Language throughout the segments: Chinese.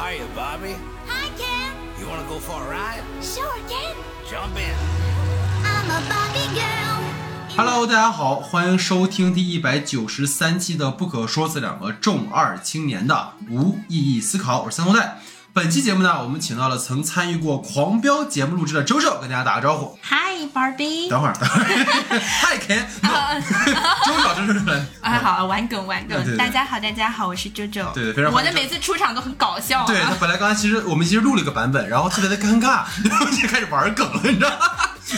Hiya, Bobby. Hi, Ken. You want to go for a ride? Sure, Ken. Jump in. I'm a Bobby girl. Hello，大家好，欢迎收听第一百九十三期的《不可说》这两个重二青年的无意义思考，我是三头带。本期节目呢，我们请到了曾参与过《狂飙》节目录制的周周，跟大家打个招呼。Hi Barbie，等会儿，等会儿，嗨，Ken，周周周周来。啊好，玩梗玩梗，大家好，大家好，我是周周。对对非常我的每次出场都很搞笑啊。对他本来刚才其实我们其实录了一个版本，然后特别的尴尬，然后就开始玩梗了，你知道吗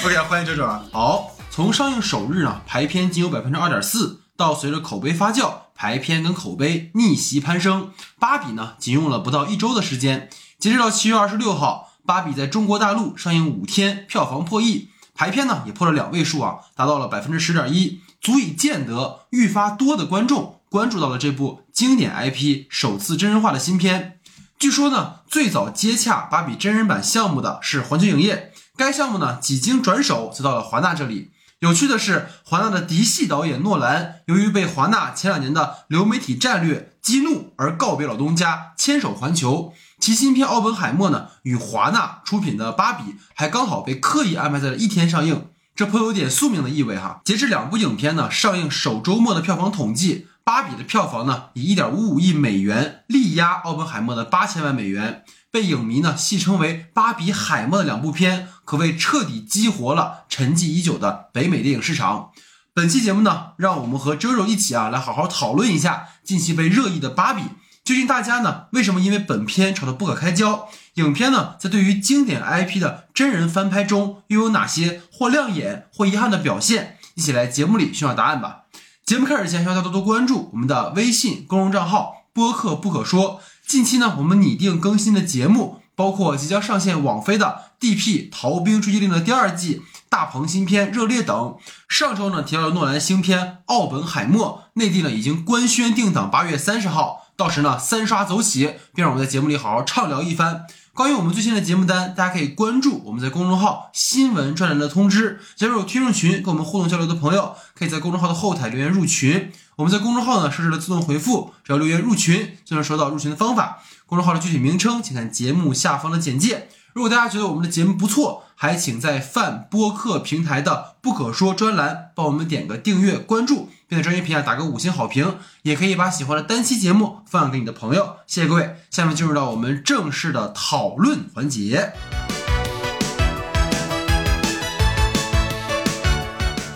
？OK，欢迎周周啊。好，从上映首日呢，排片仅有百分之二点四，到随着口碑发酵，排片跟口碑逆袭攀升，芭比呢仅用了不到一周的时间，截止到七月二十六号，芭比在中国大陆上映五天，票房破亿。排片呢也破了两位数啊，达到了百分之十点一，足以见得愈发多的观众关注到了这部经典 IP 首次真人化的新片。据说呢，最早接洽芭比真人版项目的是环球影业，该项目呢几经转手就到了华纳这里。有趣的是，华纳的嫡系导演诺兰，由于被华纳前两年的流媒体战略激怒而告别老东家，牵手环球。其新片《奥本海默》呢，与华纳出品的《芭比》还刚好被刻意安排在了一天上映，这颇有点宿命的意味哈。截至两部影片呢上映首周末的票房统计，《芭比》的票房呢以一点五五亿美元力压《奥本海默》的八千万美元，被影迷呢戏称为“芭比海默”的两部片，可谓彻底激活了沉寂已久的北美电影市场。本期节目呢，让我们和周周一起啊，来好好讨论一下近期被热议的《芭比》。究竟大家呢，为什么因为本片吵得不可开交？影片呢，在对于经典 IP 的真人翻拍中，又有哪些或亮眼或遗憾的表现？一起来节目里寻找答案吧。节目开始前，希望大家多多关注我们的微信公众账号“播客不可说”。近期呢，我们拟定更新的节目，包括即将上线网飞的《D.P. 逃兵追击令》的第二季、大鹏新片《热烈》等。上周呢，提到了诺兰新片《奥本海默》，内地呢已经官宣定档八月三十号。到时呢，三刷走起，并让我们在节目里好好畅聊一番。关于我们最新的节目单，大家可以关注我们在公众号新闻专栏的通知，加入听众群，跟我们互动交流的朋友，可以在公众号的后台留言入群。我们在公众号呢设置了自动回复，只要留言入群就能收到入群的方法。公众号的具体名称，请看节目下方的简介。如果大家觉得我们的节目不错，还请在泛播客平台的不可说专栏帮我们点个订阅、关注，并在专业评价打个五星好评。也可以把喜欢的单期节目分享给你的朋友。谢谢各位，下面进入到我们正式的讨论环节。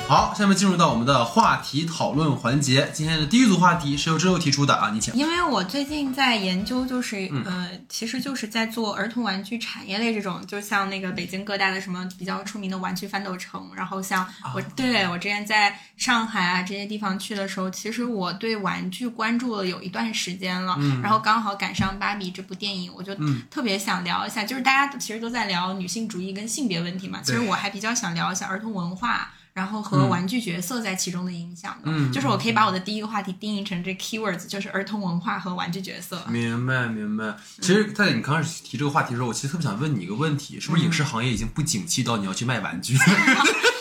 好，下面进入到我们的话题讨论环节。今天的第一组话题是由周周提出的啊，你请。因为我最近在研究，就是、嗯呃，其实就是在做儿童玩具产业类这种，就像那个北京各大的什么比较出名的玩具翻斗城，然后像我、对我之前在上海啊这些地方去的时候，其实我对玩具关注了有一段时间了，然后刚好赶上《芭比》这部电影，我就特别想聊一下，就是大家其实都在聊女性主义跟性别问题嘛，其实我还比较想聊一下儿童文化。然后和玩具角色在其中的影响的，嗯就是我可以把我的第一个话题定义成这 keywords，就是儿童文化和玩具角色。明白明白。其实，在你刚开始提这个话题的时候，我其实特别想问你一个问题：是不是影视行业已经不景气到你要去卖玩具？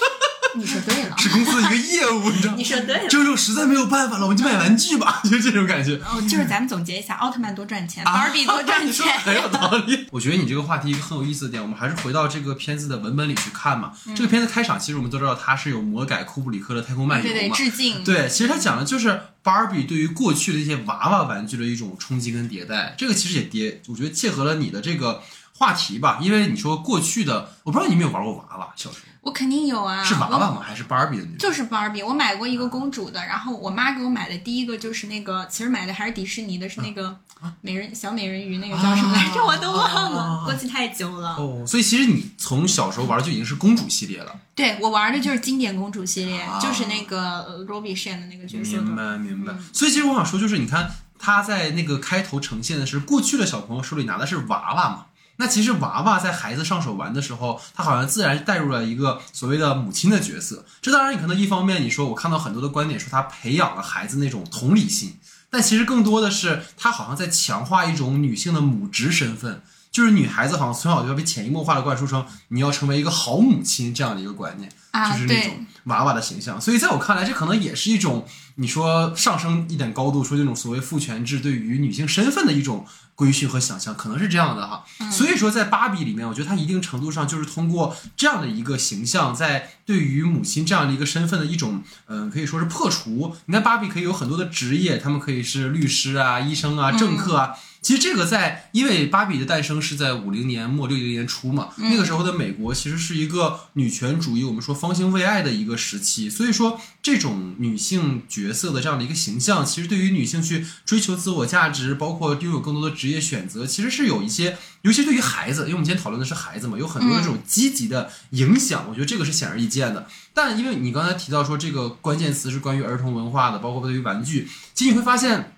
你说对了，是公司的一个业务，你知道吗你？说对了。周周实在没有办法了，我们就买玩具吧，就这种感觉。哦，就是咱们总结一下，奥特曼多赚钱，啊芭比 多赚你说钱。很有道理。我觉得你这个话题一个很有意思的点，我们还是回到这个片子的文本里去看嘛。嗯这个片子开场，其实我们都知道它是有魔改库布里克的《太空漫游对》对，嘛。致敬。对，其实它讲的就是芭比对于过去的一些娃娃玩具的一种冲击跟迭代。这个其实也迭，我觉得切合了你的这个话题吧，因为你说过去的，我不知道你有没有玩过娃娃，小时候我肯定有啊。是娃娃吗？还是芭比的女？就是芭比，我买过一个公主的，然后我妈给我买的第一个就是那个，其实买的还是迪士尼的，是那个美人小美人鱼，那个叫什么来着？我都忘了，过去太久了。哦，所以其实你从小时候玩就已经是公主系列了。对我玩的就是经典公主系列，啊就是那个呃 Robbie 饰演的那个角色明。白明白。所以其实我想说，就是你看他在那个开头呈现的是过去的小朋友手里拿的是娃娃嘛。那其实娃娃在孩子上手玩的时候，他好像自然带入了一个所谓的母亲的角色。这当然，你可能一方面你说我看到很多的观点说他培养了孩子那种同理心，但其实更多的是他好像在强化一种女性的母职身份。就是女孩子好像从小就要被潜移默化的灌输成你要成为一个好母亲这样的一个观念。啊就是那种娃娃的形象。所以在我看来，这可能也是一种你说上升一点高度，说这种所谓父权制对于女性身份的一种规训和想象，可能是这样的哈。所以说，在芭比里面，我觉得它一定程度上就是通过这样的一个形象，在对于母亲这样的一个身份的一种，嗯、可以说是破除。你看，芭比可以有很多的职业，他们可以是律师啊、医生啊、政客啊。其实这个在，因为芭比的诞生是在五零年末六零年初嘛，那个时候的美国其实是一个女权主义，我们说方兴未艾的一个时期，所以说这种女性角色的这样的一个形象，其实对于女性去追求自我价值，包括拥有更多的职业选择，其实是有一些，尤其对于孩子，因为我们今天讨论的是孩子嘛，有很多的这种积极的影响，我觉得这个是显而易见的。但因为你刚才提到说这个关键词是关于儿童文化的，包括对于玩具，其实你会发现。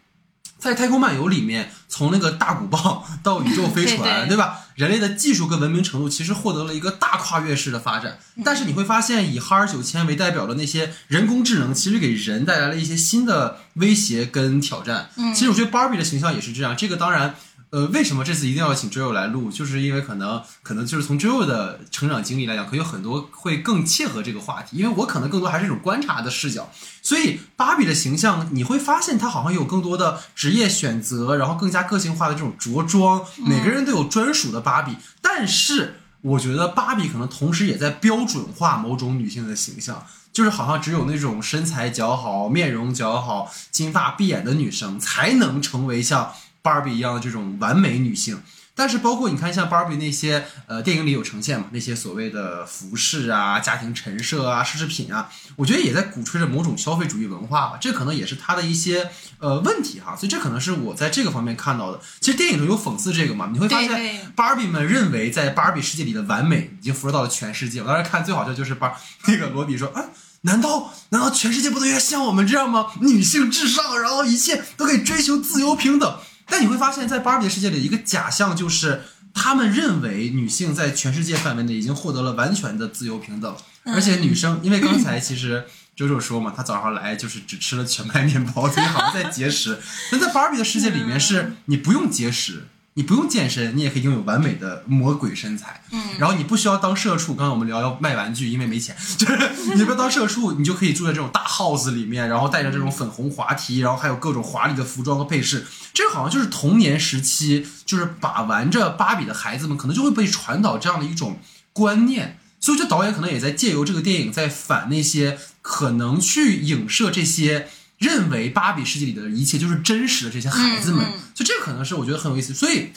在《太空漫游》里面，从那个大鼓棒 到宇宙飞船，对对吧？人类的技术跟文明程度其实获得了一个大跨越式的发展。但是你会发现，以哈尔九千为代表的那些人工智能，其实给人带来了一些新的威胁跟挑战。嗯其实我觉得 Barbie 的形象也是这样。这个当然。呃，为什么这次一定要请 Joe 来录？就是因为可能可能就是从 Joe 的成长经历来讲，可能有很多会更切合这个话题。因为我可能更多还是一种观察的视角，所以芭比的形象你会发现她好像有更多的职业选择，然后更加个性化的这种着装，每个人都有专属的芭比。但是我觉得芭比可能同时也在标准化某种女性的形象。就是好像只有那种身材姣好、面容姣好、金发碧眼的女生，才能成为像芭比一样的这种完美女性。但是包括你看，像芭比那些呃电影里有呈现嘛，那些所谓的服饰啊、家庭陈设啊、奢侈品啊，我觉得也在鼓吹着某种消费主义文化吧。这可能也是它的一些呃问题哈。所以这可能是我在这个方面看到的。其实电影中有讽刺这个嘛，你会发现芭比们认为在芭比世界里的完美已经辐射到了全世界。我当时看最好笑就是芭那个罗比说啊。难道难道全世界不都应该像我们这样吗？女性至上，然后一切都可以追求自由平等。但你会发现在芭比的世界里，一个假象就是他们认为女性在全世界范围内已经获得了完全的自由平等，而且女生，因为刚才其实周周说嘛，她早上来就是只吃了全麦面包，所以好像在节食。但在芭比的世界里面，是你不用节食。你不用健身，你也可以拥有完美的魔鬼身材。嗯，然后你不需要当社畜。刚才我们聊要卖玩具，因为没钱，就是 你不要当社畜，你就可以住在这种大 house 里面，然后带着这种粉红滑梯，然后还有各种华丽的服装和配饰。这好像就是童年时期，就是把玩着芭比的孩子们，可能就会被传导这样的一种观念。所以，这导演可能也在借由这个电影，在反那些可能去影射这些。认为芭比世界里的一切就是真实的这些孩子们，嗯嗯所以这可能是我觉得很有意思。所以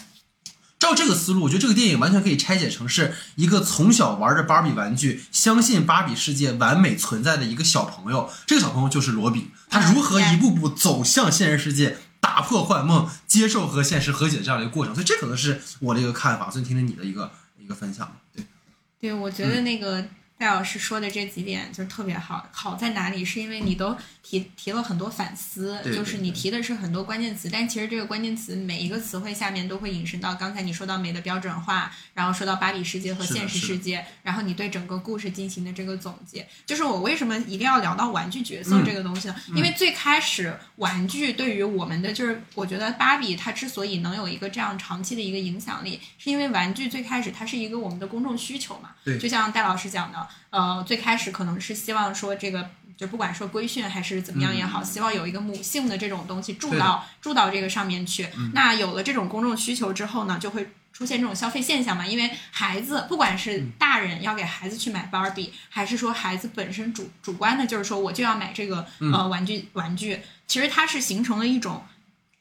照这个思路，我觉得这个电影完全可以拆解成是一个从小玩着芭比玩具，相信芭比世界完美存在的一个小朋友。这个小朋友就是罗比，他如何一步步走向现实世界，打破幻梦，接受和现实和解这样的一个过程。所以这可能是我的一个看法。所以听听你的一个一个分享。对，对，我觉得那个戴老师说的这几点就是特别好。好在哪里？是因为你都提提了很多反思，对对就是你提的是很多关键词，但其实这个关键词每一个词汇下面都会引申到刚才你说到美的标准化，然后说到芭比世界和现实世界，然后你对整个故事进行的这个总结。就是我为什么一定要聊到玩具角色嗯这个东西呢？因为最开始玩具对于我们的就是，我觉得芭比它之所以能有一个这样长期的一个影响力，是因为玩具最开始它是一个我们的公众需求嘛。对就像戴老师讲的，呃，最开始可能是希望说这个。就不管说规训还是怎么样也好，希望有一个母性的这种东西注嗯对的嗯到住到这个上面去。那有了这种公众需求之后呢，就会出现这种消费现象嘛。因为孩子不管是嗯大人要给孩子去买芭比，还是说孩子本身主主观的，就是说我就要买这个嗯呃玩具玩具，其实它是形成了一种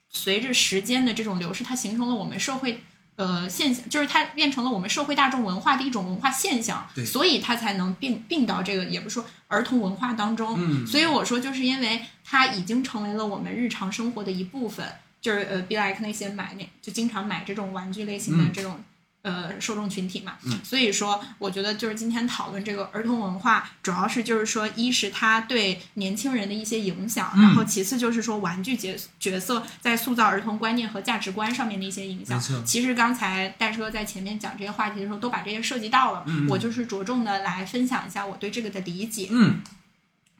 随着时间的这种流逝，它形成了我们社会。呃，现象就是它变成了我们社会大众文化的一种文化现象，对所以它才能并并到这个，也不是说儿童文化当中。嗯所以我说，就是因为它已经成为了我们日常生活的一部分，就是呃，be like 那些买那就经常买这种玩具类型的嗯这种、呃受众群体嘛。嗯所以说，我觉得就是今天讨论这个儿童文化，主要是就是说，一是它对年轻人的一些影响，嗯然后其次就是说玩具角角色在塑造儿童观念和价值观上面的一些影响。其实刚才戴哥在前面讲这些话题的时候，都把这些涉及到了。嗯我就是着重的来分享一下我对这个的理解。嗯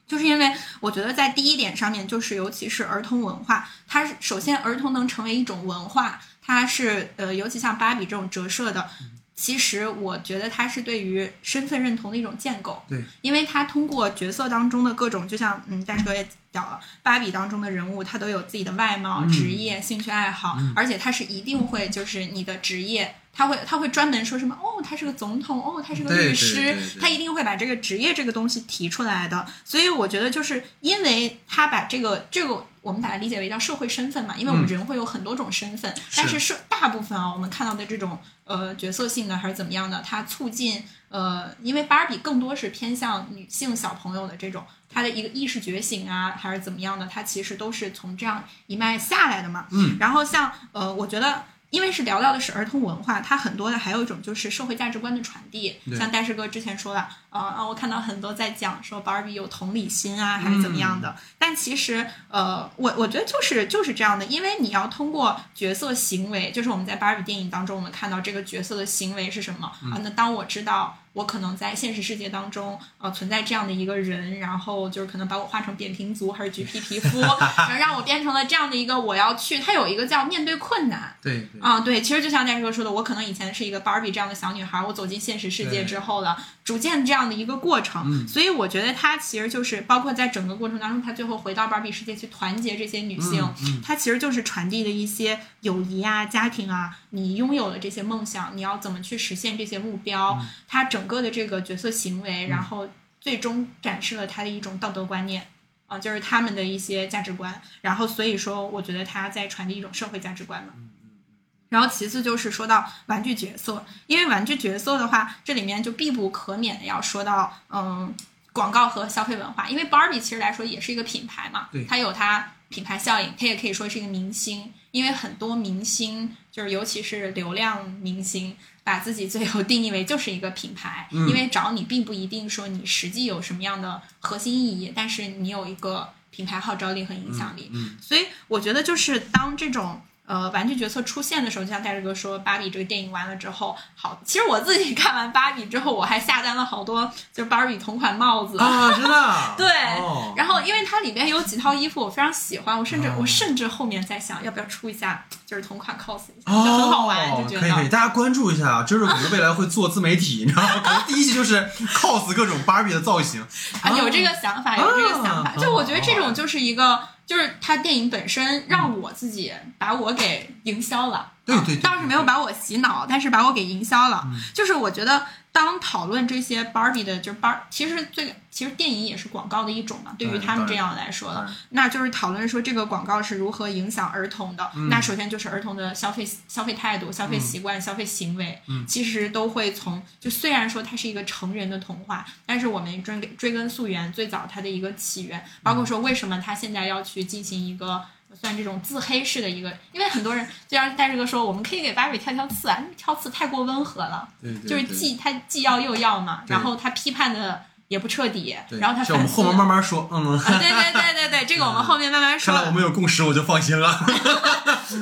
就是因为我觉得在第一点上面，就是尤其是儿童文化，它是首先儿童能成为一种文化，它是呃，尤其像芭比这种折射的。其实我觉得它是对于身份认同的一种建构。对，因为它通过角色当中的各种，就像嗯，战士哥也讲了，芭比当中的人物，他都有自己的外貌、嗯职业、兴趣爱好，而且他是一定会就是你的职业。他会，他会专门说什么？哦，他是个总统，哦，他是个律师，对对他一定会把这个职业这个东西提出来的。所以我觉得，就是因为他把这个这个，我们把它理解为叫社会身份嘛，因为我们嗯人会有很多种身份，但是是大部分啊，我们看到的这种呃角色性的还是怎么样的，它促进呃，因为芭比更多是偏向女性小朋友的这种。她的一个意识觉醒啊，还是怎么样的，它其实都是从这样一脉下来的嘛。嗯，然后像呃，我觉得因为是聊到的是儿童文化，它很多的还有一种就是社会价值观的传递。像戴师哥之前说的，呃啊，我看到很多在讲说 Barbie 有同理心啊，还是怎么样的。但其实呃，我我觉得就是就是这样的，因为你要通过角色行为，就是我们在 Barbie 电影当中，我们看到这个角色的行为是什么、啊？那当我知道。我可能在现实世界当中，呃，存在这样的一个人，然后就是可能把我画成扁平足还是橘皮皮肤，然后让我变成了这样的一个我要去，它有一个叫面对困难，对对，啊，对，其实就像戴师哥说的，我可能以前是一个 Barbie 这样的小女孩，我走进现实世界之后了，逐渐这样的一个过程。嗯所以我觉得他其实就是包括在整个过程当中，他最后回到 Barbie 世界去团结这些女性，嗯嗯它其实就是传递的一些友谊啊、家庭啊，你拥有了这些梦想，你要怎么去实现这些目标？嗯它整个的这个角色行为，然后最终展示了他的一种道德观念。啊，就是他们的一些价值观，然后所以说，我觉得他在传递一种社会价值观嘛。然后其次就是说到玩具角色，因为玩具角色的话，这里面就必不可免的要说到，嗯，广告和消费文化。因为 Barbie 其实来说也是一个品牌嘛对，它有它品牌效应，它也可以说是一个明星。因为很多明星，就是尤其是流量明星，把自己最后定义为就是一个品牌，嗯因为找你并不一定说你实际有什么样的核心意义，但是你有一个品牌号召力和影响力。嗯，所以我觉得就是当这种呃玩具角色出现的时候，就像戴志哥说，芭比这个电影完了之后，好，其实我自己 看完芭比之后，我还下单了好多就是芭比同款帽子。啊，真的啊，对哦然后，因为它里面有几套衣服我非常喜欢，我甚至、哦我甚至后面在想，要不要出一下，就是同款 cos 一下，哦，就很好玩，就觉可以可以，大家关注一下啊！就是可能未来会做自媒体，你知道吗？可能第一期就是 cos 各种芭比的造型，啊，有这个想法，有这个想法。啊就我觉得这种就是一个，就是他电影本身让我自己把我给营销了。对对倒是没有把我洗脑，但是把我给营销了。就是我觉得，当讨论这些 Barbie 的，就是 Bar，其实最其实电影也是广告的一种嘛。对于他们这样来说的，那就是讨论说这个广告是如何影响儿童的。嗯那首先就是儿童的消费消费态度、消费习惯、消费行为，嗯其实都会从就虽然说它是一个成人的童话，但是我们追追根溯源，最早它的一个起源，包括说为什么它现在要去进行一个。算这种自黑式的一个，因为很多人就像戴志哥说，我们可以给芭比挑挑刺啊，挑刺太过温和了，对对，就是既他既要又要嘛，然后他批判的也不彻底，然后他是我们后面慢慢说，嗯，啊，对对对对对，这个我们后面慢慢说看来，我们有共识，我就放心了。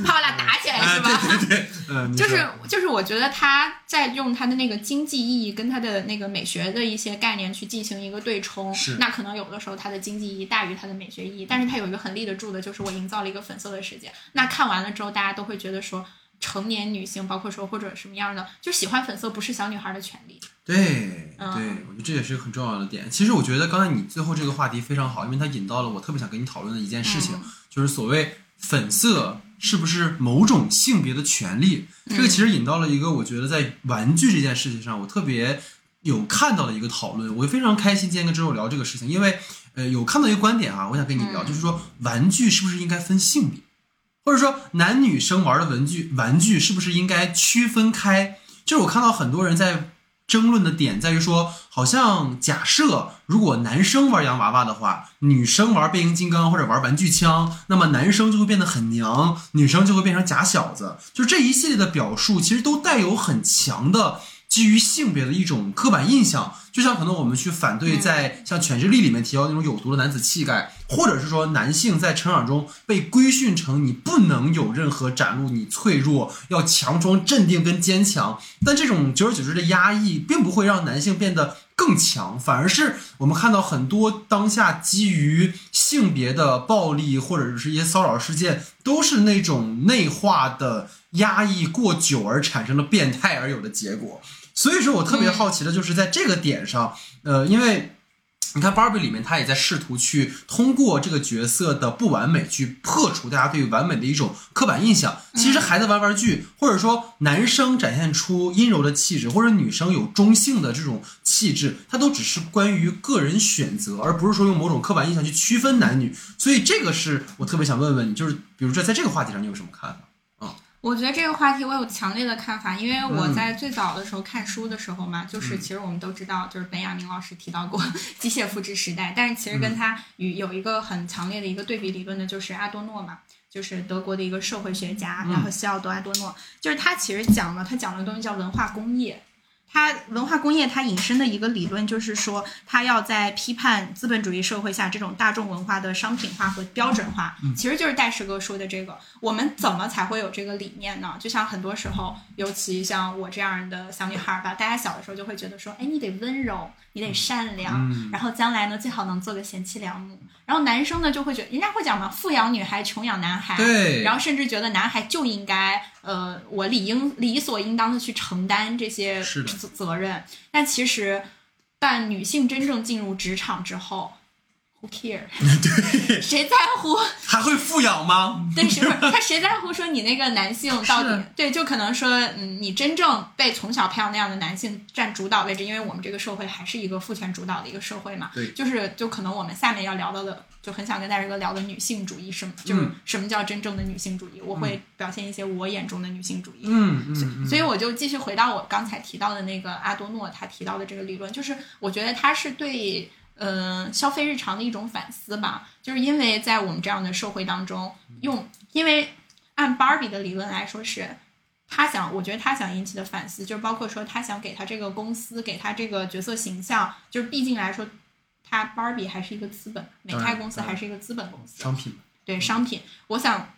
怕我俩打起来哎，是吧？对对对，嗯，你就是就是，我觉得他在用他的那个经济意义跟他的那个美学的一些概念去进行一个对冲是，那可能有的时候他的经济意义大于他的美学意义，但是他有一个很立得住的，就是我营造了一个粉色的世界。那看完了之后，大家都会觉得说，成年女性，包括说或者什么样的，就喜欢粉色不是小女孩的权利。对嗯对，我觉得这也是个很重要的点。其实我觉得刚才你最后这个话题非常好，因为它引到了我特别想跟你讨论的一件事情，嗯就是所谓粉色是不是某种性别的权利？这个其实引到了一个我觉得在玩具这件事情上，我特别有看到的一个讨论，我非常开心今天跟周周聊这个事情，因为呃有看到一个观点啊，我想跟你聊，嗯就是说玩具是不是应该分性别？或者说男女生玩的文具玩具是不是应该区分开？就是我看到很多人在争论的点在于说，好像假设如果男生玩洋娃娃的话，女生玩变形金刚或者玩玩具枪，那么男生就会变得很娘，女生就会变成假小子。就这一系列的表述，其实都带有很强的基于性别的一种刻板印象。就像可能我们去反对在像《犬之力》里面提到那种有毒的男子气概，或者是说男性在成长中被规训成你不能有任何展露你脆弱，要强装镇定跟坚强。但这种久而久之的压抑，并不会让男性变得更强，反而是我们看到很多当下基于性别的暴力或者是一些骚扰事件，都是那种内化的压抑过久而产生的变态而有的结果。所以说我特别好奇的就是在这个点上，呃，因为。你看芭比里面，他也在试图去通过这个角色的不完美，去破除大家对完美的一种刻板印象。其实孩子玩玩具，或者说男生展现出阴柔的气质，或者女生有中性的这种气质，它都只是关于个人选择，而不是说用某种刻板印象去区分男女。所以这个是我特别想问问你，就是比如说在这个话题上，你有什么看法？我觉得这个话题我有强烈的看法，因为嗯。我在最早的时候看书的时候嘛，就是其实我们都知道，就是本雅明老师提到过 机械复制时代，但是其实跟他与有一个很强烈的一个对比理论的，就是阿多诺嘛，就是德国的一个社会学家，然后西奥多·阿多诺，就是他其实讲了，他讲的东西叫文化工业。他文化工业，它引申的一个理论就是说，它要在批判资本主义社会下这种大众文化的商品化和标准化，其实就是戴师哥说的这个。我们怎么才会有这个理念呢？就像很多时候，尤其像我这样的小女孩吧，大家小的时候就会觉得说，哎，你得温柔，你得善良，嗯然后将来呢最好能做个贤妻良母。然后男生呢就会觉得，人家会讲嘛，富养女孩，穷养男孩。对然后甚至觉得男孩就应该，呃，我理应理所应当的去承担这些是的责责任。但其实，但女性真正进入职场之后，Who care？对，谁在乎？还会富养吗？对，是不是他谁在乎说你那个男性到底对？就可能说，嗯，你真正被从小培养那样的男性占主导位置，因为我们这个社会还是一个父权主导的一个社会嘛。对就是就可能我们下面要聊到的，就很想跟大家哥聊的女性主义，什么就是嗯什么叫真正的女性主义？我会表现一些我眼中的女性主义。嗯嗯嗯，所以我就继续回到我刚才提到的那个阿多诺他提到的这个理论，就是我觉得他是对呃消费日常的一种反思吧，就是因为在我们这样的社会当中，用因为按芭比的理论来说是。他想，我觉得他想引起的反思，就是包括说他想给他这个公司，给他这个角色形象，就是毕竟来说，他芭比还是一个资本，美泰公司还是一个资本公司，商品对商品，我想，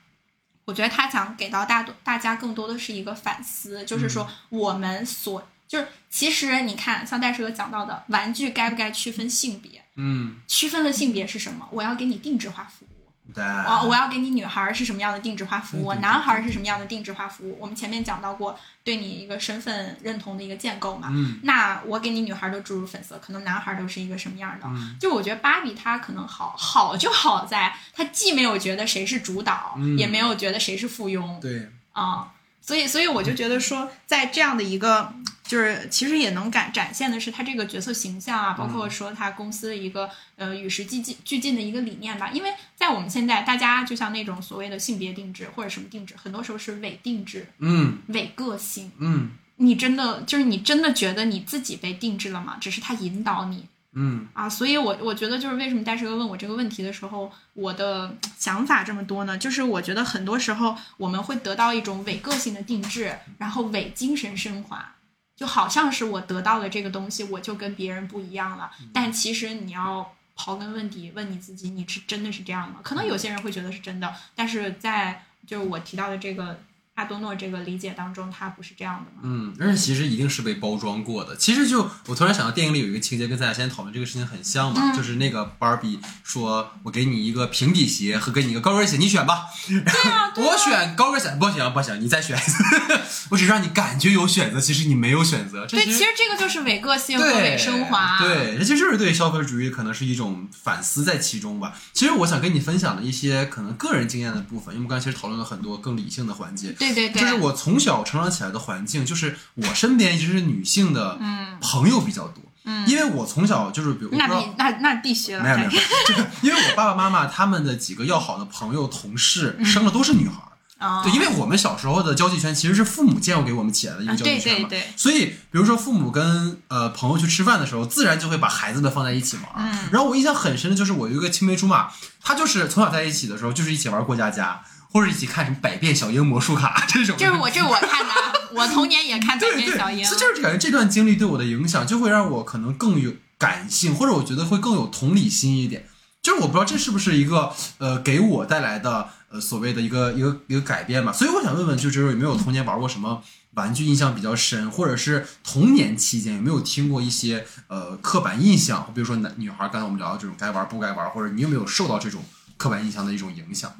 我觉得他想给到大多大家更多的是一个反思，就是说我们所就是其实你看，像戴师哥讲到的，玩具该不该区分性别？嗯，区分的性别是什么？我要给你定制化服务。对，我我要给你女孩儿是什么样的定制化服务，男孩儿是什么样的定制化服务？我们前面讲到过，对你一个身份认同的一个建构嘛。嗯那我给你女孩儿都注入粉色，可能男孩儿都是一个什么样的？嗯就我觉得芭比她可能好好就好在，她既没有觉得谁是主导，嗯也没有觉得谁是附庸对，啊、所以所以我就觉得说，在这样的一个。就是其实也能感展现的是他这个角色形象啊，包括说他公司的一个呃与时俱进俱进的一个理念吧。因为在我们现在，大家就像那种所谓的性别定制或者什么定制，很多时候是伪定制、嗯伪个性。嗯你真的就是你真的觉得你自己被定制了吗？只是他引导你嗯啊。所以我我觉得就是为什么大师哥问我这个问题的时候，我的想法这么多呢？就是我觉得很多时候我们会得到一种伪个性的定制，然后伪精神升华。就好像是我得到了这个东西，我就跟别人不一样了。但其实你要刨根问底，问你自己，你是真的是这样吗？可能有些人会觉得是真的，但是在就是我提到的这个阿多诺这个理解当中，他不是这样的嘛？嗯，而且其实一定是被包装过的。其实就我突然想到，电影里有一个情节跟咱俩现在讨论这个事情很像嘛，嗯就是那个芭比说：“我给你一个平底鞋和给你一个高跟鞋，你选吧。”对啊，对啊 我选高跟鞋，不行不行，你再选一次。我只让你感觉有选择，其实你没有选择。这对，其其实这个就是伪个性和伪升华。对，这其实就是对消费主义可能是一种反思在其中吧。其实我想跟你分享的一些可能个人经验的部分，因为我们刚才其实讨论了很多更理性的环节。对对对，就是我从小成长起来的环境，就是我身边其实是女性的朋友比较多。嗯因为我从小就是比如那必那那必须了。没有没有，这个 因为我爸爸妈妈他们的几个要好的朋友同事嗯生的都是女孩儿。啊，对，因为我们小时候的交际圈其实是父母建构给我们起来的一个交际圈嘛，对对所以比如说父母跟呃朋友去吃饭的时候，自然就会把孩子们放在一起玩。嗯然后我印象很深的就是我有一个青梅竹马，他就是从小在一起的时候就是一起玩过家家，或者一起看什么百变小樱魔术卡这种。这是我这是我看的，我童年也看《百变小樱所以》。就是感觉这段经历对我的影响，就会让我可能更有感性，或者我觉得会更有同理心一点。就是我不知道这是不是一个呃给我带来的呃所谓的一个一个一个改变吧，所以我想问问，就是有没有童年玩过什么玩具印象比较深，或者是童年期间有没有听过一些呃刻板印象，比如说男女孩，刚才我们聊到这种该玩不该玩，或者你有没有受到这种刻板印象的一种影响？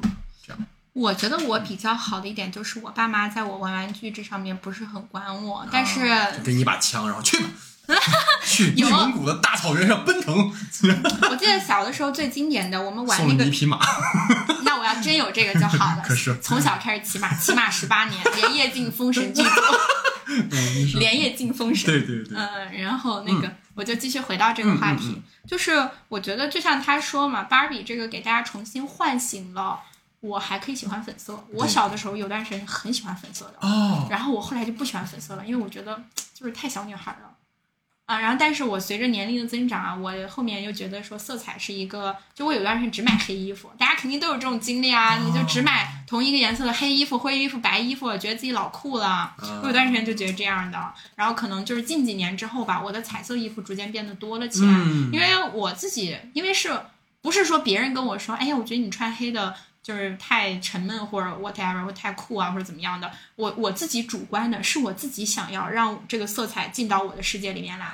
我觉得我比较好的一点就是我爸妈在我玩玩具这上面不是很管我，但是啊给你一把枪，然后去吧，去内有蒙古的大草原上奔腾，我记得小的时候最经典的，我们玩那个一，匹马，那我要真有这个就好了。可是从小开始骑马，骑马十八年，连夜进封神剧组，连夜进封神。对对对，嗯，然后那个、我就继续回到这个话题，嗯嗯就是我觉得就像他说嘛，芭比这个给大家重新唤醒了我还可以喜欢粉色。我小的时候有段时间很喜欢粉色的，哦，然后我后来就不喜欢粉色了，因为我觉得就是太小女孩了。啊，然后但是我随着年龄的增长啊，我后面又觉得说色彩是一个，就我有段时间只买黑衣服，大家肯定都有这种经历啊，你就只买同一个颜色的黑衣服、灰衣服、白衣服，觉得自己老酷了。我有段时间就觉得这样的，然后可能就是近几年之后吧，我的彩色衣服逐渐变得多了起来，嗯因为我自己，因为是不是说别人跟我说，哎呀，我觉得你穿黑的就是太沉闷或者 whatever 或太酷啊或者怎么样的，我我自己主观的是我自己想要让这个色彩进到我的世界里面来。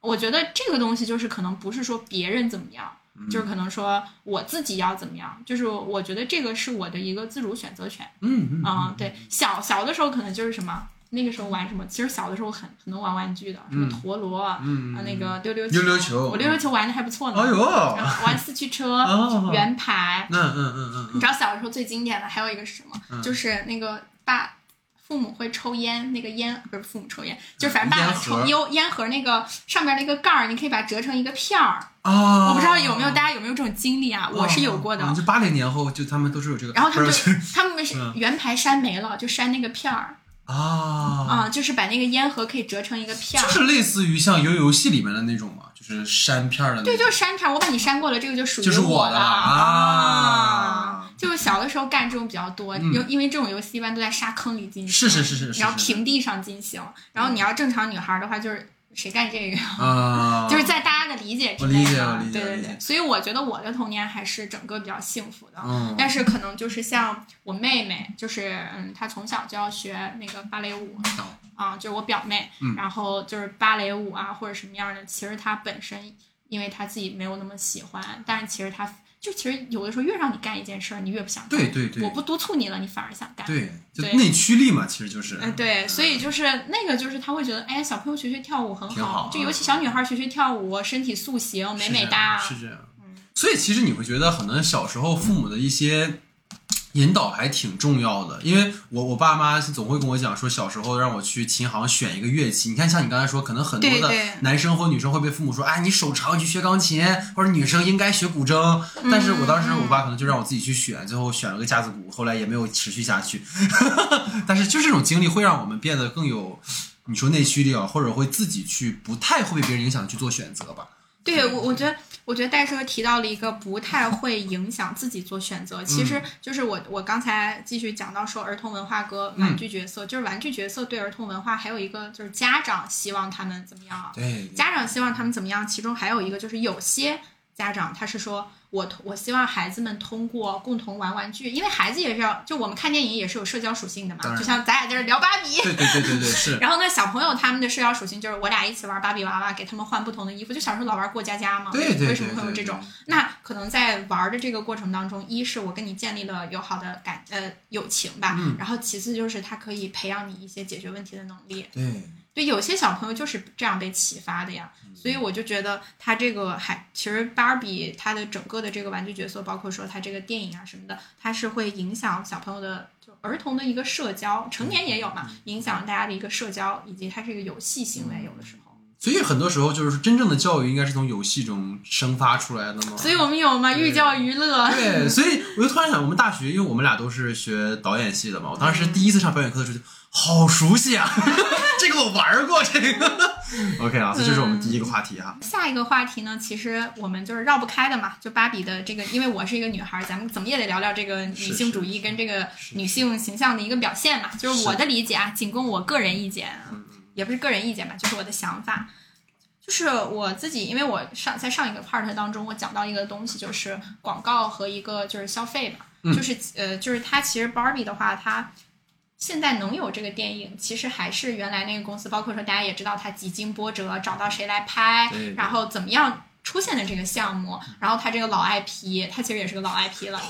我觉得这个东西就是可能不是说别人怎么样，就是可能说我自己要怎么样，就是我觉得这个是我的一个自主选择权。嗯嗯啊、对，小小的时候可能就是什么，那个时候玩什么，其实小的时候很很能玩玩具的，什么陀螺，啊、嗯那个溜溜溜溜球我溜溜球玩的还不错呢。哎呦，然后玩四驱车、哦圆牌，嗯嗯嗯嗯你知道小的时候最经典的还有一个是什么？就是那个爸。父母会抽烟，那个烟不是父母抽烟，就是反正爸爸抽烟烟盒那个上边那个盖儿，你可以把它折成一个片儿。啊，我不知道有没有大家有没有这种经历啊？我是有过的。啊就八零年后，就他们都是有这个，然后他们就是他们是 嗯圆牌删没了，就删那个片儿啊，啊，就是把那个烟盒可以折成一个片儿就。是类似于像游游戏里面的那种嘛，就是删片儿的那种，对，就是删片儿，我把你删过了，这个就属于就是我的的啊。就是小的时候干这种比较多，嗯因、因为这种游戏一般都在沙坑里进行，是是是是是然后平地上进行，然后你要正常女孩的话，就是谁干这个呀？啊，就是在大家的理解之我内的理解我理解对对对所以我觉得我的童年还是整个比较幸福的。嗯。但是可能就是像我妹妹，就是嗯，她从小就要学那个芭蕾舞啊，就是我表妹，嗯。然后就是芭蕾舞啊或者什么样的，其实她本身因为她自己没有那么喜欢，但是其实她就其实有的时候越让你干一件事儿，你越不想干。对对对我不督促你了，你反而想干。对，就内驱力嘛，其实就是，嗯，对，所以就是那个，就是他会觉得，哎，小朋友学学跳舞很挺好就尤其小女孩学学跳舞，身体塑形，美美哒。是这样。所以其实你会觉得，可能小时候父母的一些引导还挺重要的，因为我我爸妈总会跟我讲说，小时候让我去琴行选一个乐器。你看，像你刚才说，可能很多的男生或女生会被父母说，哎，你手长，你去学钢琴，或者女生应该学古筝。但是我当时我爸可能就让我自己去选，最后选了个架子鼓，后来也没有持续下去。但是就这种经历会让我们变得更有，你说内驱力啊，或者会自己去不太会被别人影响去做选择吧。对我，我觉得，我觉得戴哥提到了一个不太会影响自己做选择，其嗯实就是我我刚才继续讲到说儿童文化和嗯玩具角色，就是玩具角色对儿童文化还有一个就是家长希望他们怎么样啊？对，家长希望他们怎么样？其中还有一个就是有些家长他是说我我希望孩子们通过共同玩玩具，因为孩子也是要就我们看电影也是有社交属性的嘛，就像咱俩在这聊芭比。对对对对对是。然后呢，小朋友他们的社交属性就是我俩一起玩芭比娃娃，给他们换不同的衣服，就小时候老玩过家家嘛。对对为什么会有这种？那可能在玩的这个过程当中，一是我跟你建立了友好的感呃友情吧，嗯然后其次就是他可以培养你一些解决问题的能力。对，对，有些小朋友就是这样被启发的呀，所以我就觉得他这个还其实芭比他的整个的这个玩具角色，包括说他这个电影啊什么的，它是会影响小朋友的就儿童的一个社交，成年也有嘛，影响大家的一个社交，以及它是一个游戏行为，有的时候。所以很多时候就是真正的教育应该是从游戏中生发出来的嘛。所以我们有嘛，寓教于乐。对，所以我就突然想，我们大学，因为我们俩都是学导演系的嘛，我当时第一次上表演课的时候就好熟悉啊，这个我玩过这个。OK 啊，这是我们第一个话题哈。下一个话题呢，其实我们就是绕不开的嘛，就芭比的这个，因为我是一个女孩儿，咱们怎么也得聊聊这个女性主义跟这个女性形象的一个表现嘛。就是我的理解啊，仅供我个人意见啊，也不是个人意见吧，就是我的想法。就是我自己，因为我上在上一个 part 当中，我讲到一个东西，就是广告和一个就是消费嘛，嗯就是呃，就是它其实 Barbie 的话，它现在能有这个电影，其实还是原来那个公司，包括说大家也知道它几经波折，找到谁来拍然后怎么样出现的这个项目，然后它这个老 IP，它其实也是个老 IP 了，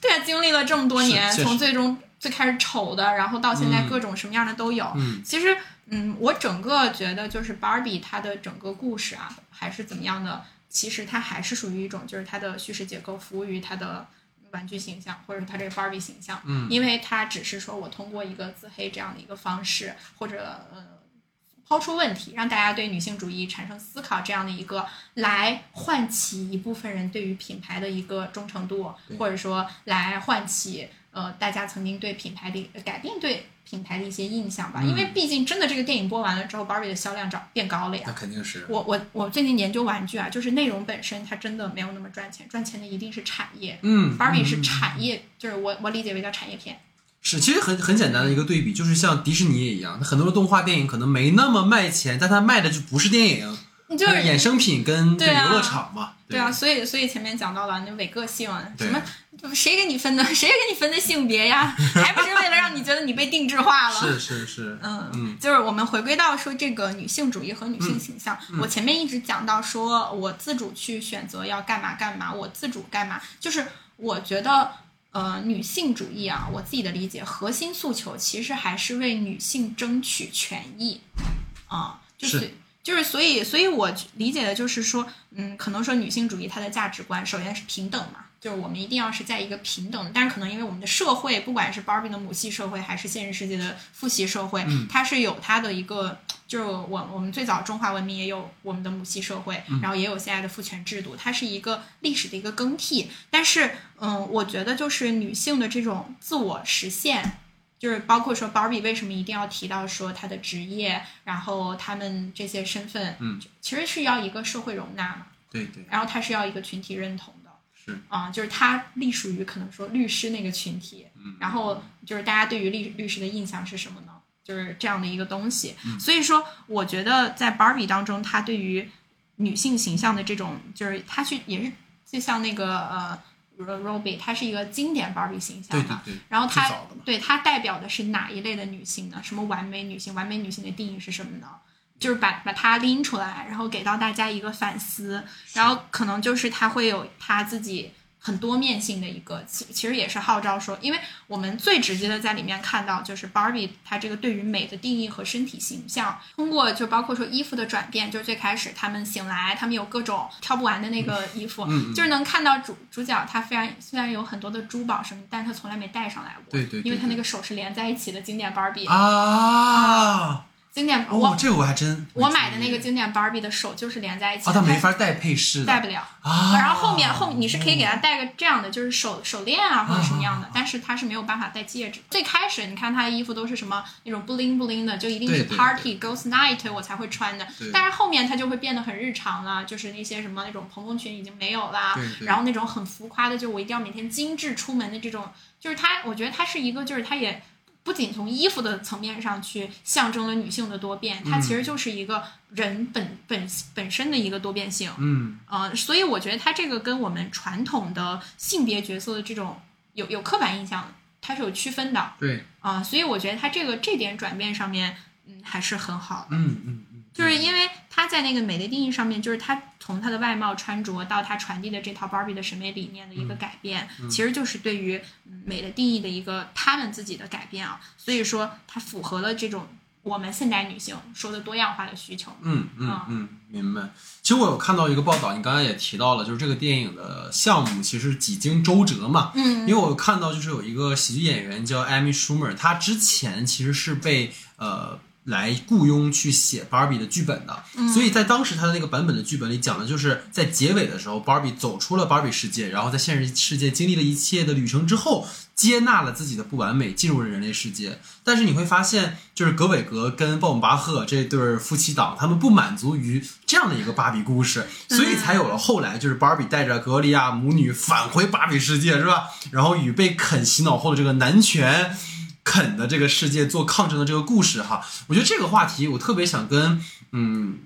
对啊，经历了这么多年，从最终最开始丑的，然后到现在嗯各种什么样的都有，嗯。其实，嗯，我整个觉得就是 Barbie 它的整个故事啊，还是怎么样的，其实它还是属于一种就是它的叙事结构服务于它的玩具形象，或者是它这个 Barbie 形象，嗯因为它只是说我通过一个自黑这样的一个方式，或者呃。抛出问题，让大家对女性主义产生思考，这样的一个来唤起一部分人对于品牌的一个忠诚度，或者说来唤起呃大家曾经对品牌的改变对品牌的一些印象吧。因为毕竟真的这个电影播完了之后，Barbie 的销量涨变高了呀那。肯定是。我我我最近研究玩具啊，就是内容本身它真的没有那么赚钱，赚钱的一定是产业。嗯 Barbie 是嗯产业，就是我我理解为叫产业片。是，其实很很简单的一个对比，就是像迪士尼也一样，很多的动画电影可能没那么卖钱，但它卖的就不是电影，你就是衍生品跟对游乐场嘛。对啊，所以所以前面讲到了那伪个性，什么谁给你分的，谁给你分的性别呀？还不是为了让你觉得你被定制化了？是 是是，嗯嗯就是我们回归到说这个女性主义和女性形象，我前面一直讲到说我自主去选择要干嘛干嘛，我自主干嘛，就是我觉得。呃，女性主义啊，我自己的理解，核心诉求其实还是为女性争取权益，啊、就是是就是所以，所以我理解的就是说，嗯，可能说女性主义它的价值观首先是平等嘛，就是我们一定要是在一个平等的，但是可能因为我们的社会，不管是 Barbie 的母系社会，还是现实世界的父系社会，它是有它的一个，就是我我们最早中华文明也有我们的母系社会，然后也有现在的父权制度，它是一个历史的一个更替。但是，嗯，我觉得就是女性的这种自我实现。就是包括说 Barbie 为什么一定要提到说她的职业，然后他们这些身份，嗯，其实是要一个社会容纳嘛，对对然后他是要一个群体认同的，是啊、就是他隶属于可能说律师那个群体，嗯然后就是大家对于律律师的印象是什么呢？就是这样的一个东西。嗯所以说，我觉得在 Barbie 当中，他对于女性形象的这种，就是他去也是就像那个呃 Robbie，它是一个经典 Barbie 形象嘛。对对对，然后它最早的嘛对它代表的是哪一类的女性呢？什么完美女性？完美女性的定义是什么呢？就是把把它拎出来，然后给到大家一个反思，然后可能就是她会有她自己很多面性的一个，其其实也是号召说，因为我们最直接的在里面看到就是 Barbie 它这个对于美的定义和身体形象，通过就包括说衣服的转变，就是最开始他们醒来，他们有各种挑不完的那个衣服，就是能看到主主角他虽然虽然有很多的珠宝什么，但是他从来没戴上来过，对对对因为他那个手是连在一起的经典 Barbie，、啊，经典我哦，这个我还真我买的那个经典 Barbie 的手就是连在一起的，哦，它没它法戴配饰，戴不了。啊。然后后面后面你是可以给它戴个这样的，就是手手链啊或者什么样的，但是它是没有办法戴戒指。最开始你看它的衣服都是什么那种 bling bling 的，就一定是 party girls night 我才会穿的。但是后面它就会变得很日常了，就是那些什么那种蓬蓬裙已经没有啦然后那种很浮夸的，就我一定要每天精致出门的这种，就是它，我觉得它是一个，就是它也。不仅从衣服的层面上去象征了女性的多变，它其实就是一个人本本本身的一个多变性。嗯，呃，所以我觉得它这个跟我们传统的性别角色的这种有有刻板印象，它是有区分的对，啊、所以我觉得它这个这点转变上面，嗯，还是很好的。嗯嗯嗯，就是因为他在那个美的定义上面，就是他从他的外貌穿着到他传递的这套 Barbie 的审美理念的一个改变，其实就是对于嗯美的定义的一个他们自己的改变啊。所以说，它符合了这种我们现代女性说的多样化的需求。嗯嗯啊嗯，明白。其实我有看到一个报道，你刚才也提到了，就是这个电影的项目其实几经周折嘛。嗯因为我看到就是有一个喜剧演员叫 Amy Schumer，她之前其实是被呃来雇佣去写 Barbie 的剧本的，所以在当时他的那个版本的剧本里讲的就是在结尾的时候，Barbie 走出了 Barbie 世界，然后在现实世界经历了一切的旅程之后，接纳了自己的不完美，进入了人类世界。但是你会发现，就是格韦格跟鲍姆巴赫这对儿夫妻档，他们不满足于这样的一个芭比故事，所以才有了后来就是芭比带着格利亚母女返回芭比世界，是吧？然后与被肯洗脑后的这个男权肯的这个世界做抗争的这个故事哈。我觉得这个话题我特别想跟嗯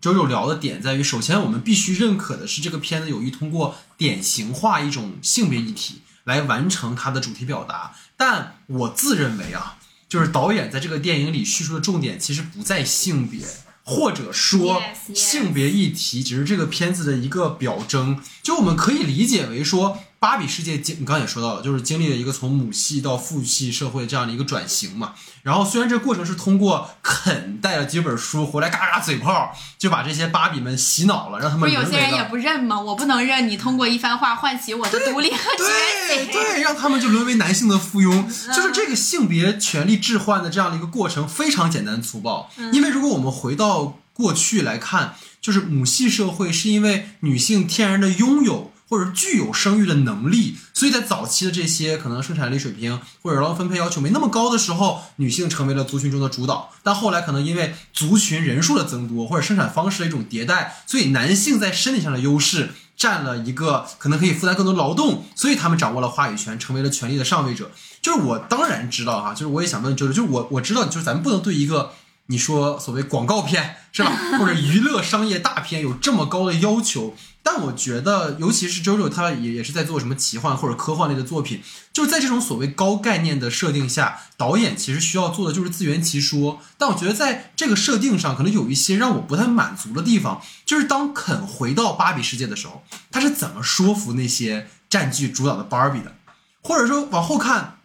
周周聊的点在于，首先我们必须认可的是这个片子有意通过典型化一种性别议题来完成它的主题表达。但我自认为啊，就是导演在这个电影里叙述的重点其实不在性别，或者说.性别议题只是这个片子的一个表征。就我们可以理解为说，芭比世界经你刚刚也说到了，就是经历了一个从母系到父系社会这样的一个转型嘛。然后虽然这个过程是通过肯带了几本书回来，嘎嘎嘴炮，就把这些芭比们洗脑了，让他们不是有些人也。不认吗？我不能认你通过一番话唤起我的独立和觉醒。对对，让他们就沦为男性的附庸，就是这个性别权利置换的这样的一个过程非常简单粗暴。因为如果我们回到过去来看，就是母系社会是因为女性天然的拥有或者具有生育的能力，所以在早期的这些可能生产力水平或者劳动分配要求没那么高的时候，女性成为了族群中的主导。但后来可能因为族群人数的增多或者生产方式的一种迭代，所以男性在身体上的优势占了一个可能可以负担更多劳动，所以他们掌握了话语权，成为了权力的上位者。就是我当然知道哈，就是我也想问周周，就是我我知道，就是咱们不能对一个你说所谓广告片是吧，或者娱乐商业大片有这么高的要求。但我觉得，尤其是周周，他也也是在做什么奇幻或者科幻类的作品，就是在这种所谓高概念的设定下，导演其实需要做的就是自圆其说。但我觉得在这个设定上，可能有一些让我不太满足的地方，就是当肯回到芭比世界的时候，他是怎么说服那些占据主导的芭比的，或者说往后看。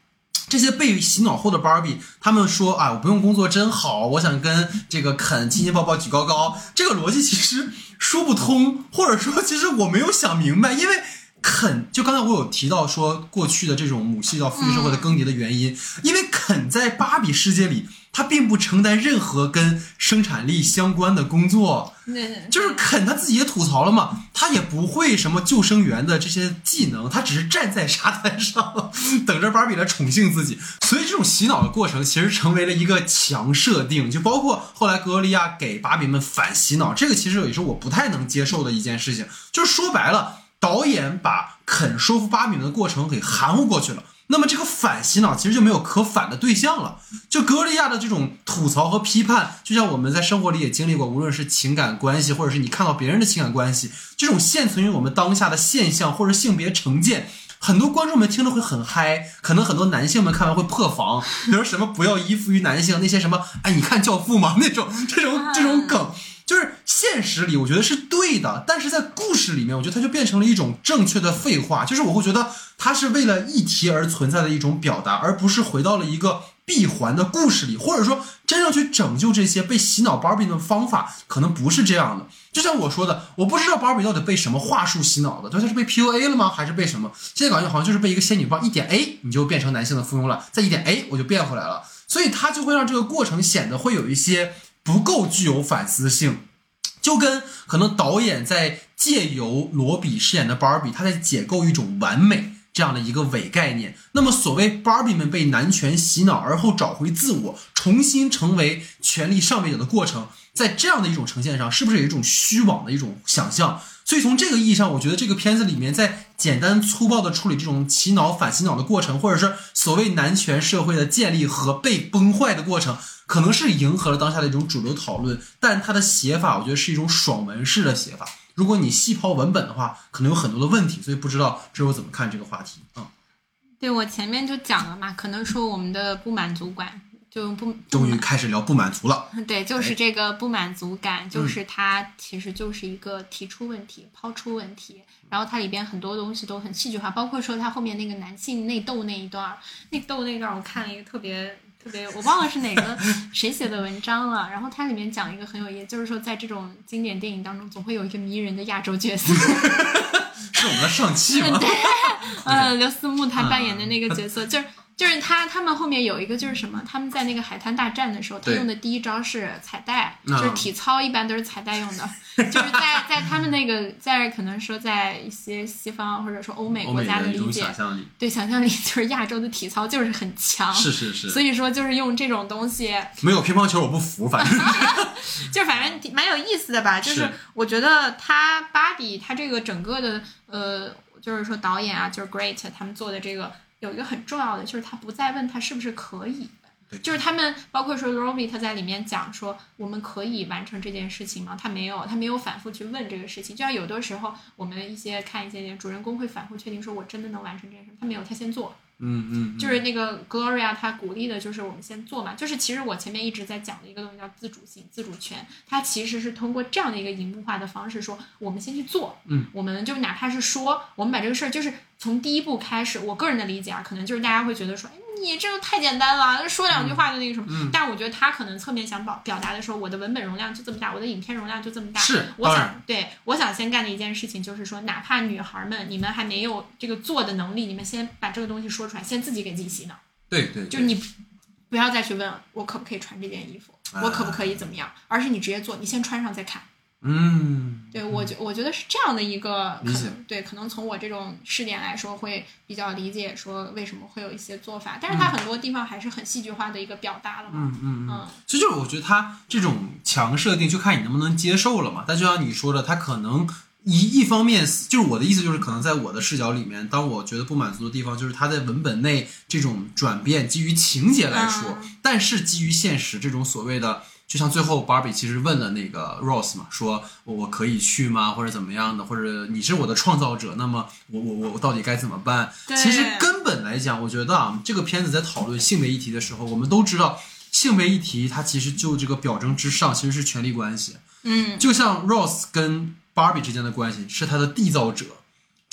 这些被洗脑后的芭比，他们说啊，我不用工作真好，我想跟这个肯亲亲抱抱举高高，这个逻辑其实说不通，或者说其实我没有想明白，因为肯就刚才我有提到说过去的这种母系到父系社会的更迭的原因，因为肯在芭比世界里，他并不承担任何跟生产力相关的工作，对就是肯他自己也吐槽了嘛，他也不会什么救生员的这些技能，他只是站在沙滩上 等着芭比来宠幸自己。所以这种洗脑的过程其实成为了一个强设定，就包括后来格罗利亚给芭比们反洗脑，这个其实也是我不太能接受的一件事情。就是说白了，导演把肯说服芭比们的过程给含糊过去了。那么这个反洗脑其实就没有可反的对象了。就格罗利亚的这种吐槽和批判，就像我们在生活里也经历过，无论是情感关系，或者是你看到别人的情感关系，这种现存于我们当下的现象或者性别成见。很多观众们听着会很嗨，可能很多男性们看完会破防，比如什么不要依附于男性，那些什么哎你看教父吗那种这种这种梗，就是现实里我觉得是对的，但是在故事里面，我觉得它就变成了一种正确的废话，就是我会觉得它是为了议题而存在的一种表达，而不是回到了一个闭环的故事里，或者说真正去拯救这些被洗脑芭比的方法，可能不是这样的。就像我说的，我不知道芭比到底被什么话术洗脑的，对，她是被 PUA 了吗？还是被什么？现在感觉好像就是被一个仙女棒一点 A，你就变成男性的附庸了，再一点 A 我就变回来了，所以它就会让这个过程显得会有一些不够具有反思性。就跟可能导演在借由罗比饰演的芭比，他在解构一种完美这样的一个伪概念。那么，所谓芭比们被男权洗脑而后找回自我，重新成为权力上位者的过程，在这样的一种呈现上，是不是有一种虚妄的一种想象？所以从这个意义上，我觉得这个片子里面在简单粗暴的处理这种洗脑反洗脑的过程，或者是所谓男权社会的建立和被崩坏的过程，可能是迎合了当下的一种主流讨论，但它的写法，我觉得是一种爽文式的写法。如果你细刨文本的话，可能有很多的问题，所以不知道这我怎么看这个话题啊、嗯对，我前面就讲了嘛，可能说我们的不满足感就不终于开始聊不满足了。对，就是这个不满足感，嗯就是它其实就是一个提出问题、抛出问题，然后它里边很多东西都很戏剧化，包括说它后面那个男性内斗那一段儿，内斗那段儿我看了一个特别特别，我忘了是哪个 谁写的文章了，然后它里面讲一个很有意思，就是说在这种经典电影当中，总会有一个迷人的亚洲角色，是我们的上汽吗？对呃，刘思慕他扮演的那个角嗯色，就是就是他他们后面有一个就是什么，他们在那个海滩大战的时候，他用的第一招是彩带，啊就是体操一般都是彩带用的，就是在在他们那个在可能说在一些西方或者说欧美国家的理解想，象力，对想象力就是亚洲的体操就是很强，是是是，所以说就是用这种东西，没有乒乓球我不服，反正 就反正挺蛮有意思的吧。就是是我觉得他芭比他这个整个的呃，就是说导演啊，就是 Great 他们做的这个有一个很重要的，就是他不再问他是不是可以，就是他们包括说 Robbie 他在里面讲说，我们可以完成这件事情吗？他没有，他没有反复去问这个事情。就像有的时候我们一些看一些主人公会反复确定说，我真的能完成这件事，他没有，他先做。嗯嗯，就是那个 Gloria，她鼓励的就是我们先做嘛。就是其实我前面一直在讲的一个东西叫自主性、自主权，它其实是通过这样的一个荧幕化的方式说，我们先去做，嗯，我们就哪怕是说，我们把这个事儿就是从第一步开始。我个人的理解啊，可能就是大家会觉得说，哎，你这个太简单了，说两句话就那个什么。嗯但我觉得他可能侧面想表表达的时候，我的文本容量就这么大，我的影片容量就这么大。是我想对我想先干的一件事情就是说，哪怕女孩们你们还没有这个做的能力，你们先把这个东西说出来，先自己给自己洗脑。对对，就是你不要再去问我可不可以穿这件衣服，我可不可以怎么样，而是你直接做，你先穿上再看。嗯，对我觉我觉得是这样的一个对，可能从我这种试点来说会比较理解说为什么会有一些做法，但是它很多地方还是很戏剧化的一个表达了嘛。嗯嗯嗯，嗯其实就是我觉得它这种强设定，就看你能不能接受了嘛。但就像你说的，它可能一一方面，就是我的意思就是，可能在我的视角里面，当我觉得不满足的地方，就是它在文本内这种转变，基于情节来说，嗯但是基于现实这种所谓的。就像最后 Barbie 其实问了那个 Rose 嘛，说我我可以去吗，或者怎么样的，或者你是我的创造者，那么我我我我到底该怎么办？其实根本来讲，我觉得啊，这个片子在讨论性别议题的时候，我们都知道性别议题它其实就这个表征之上其实是权力关系，嗯，就像 Rose 跟 Barbie 之间的关系是他的缔造者。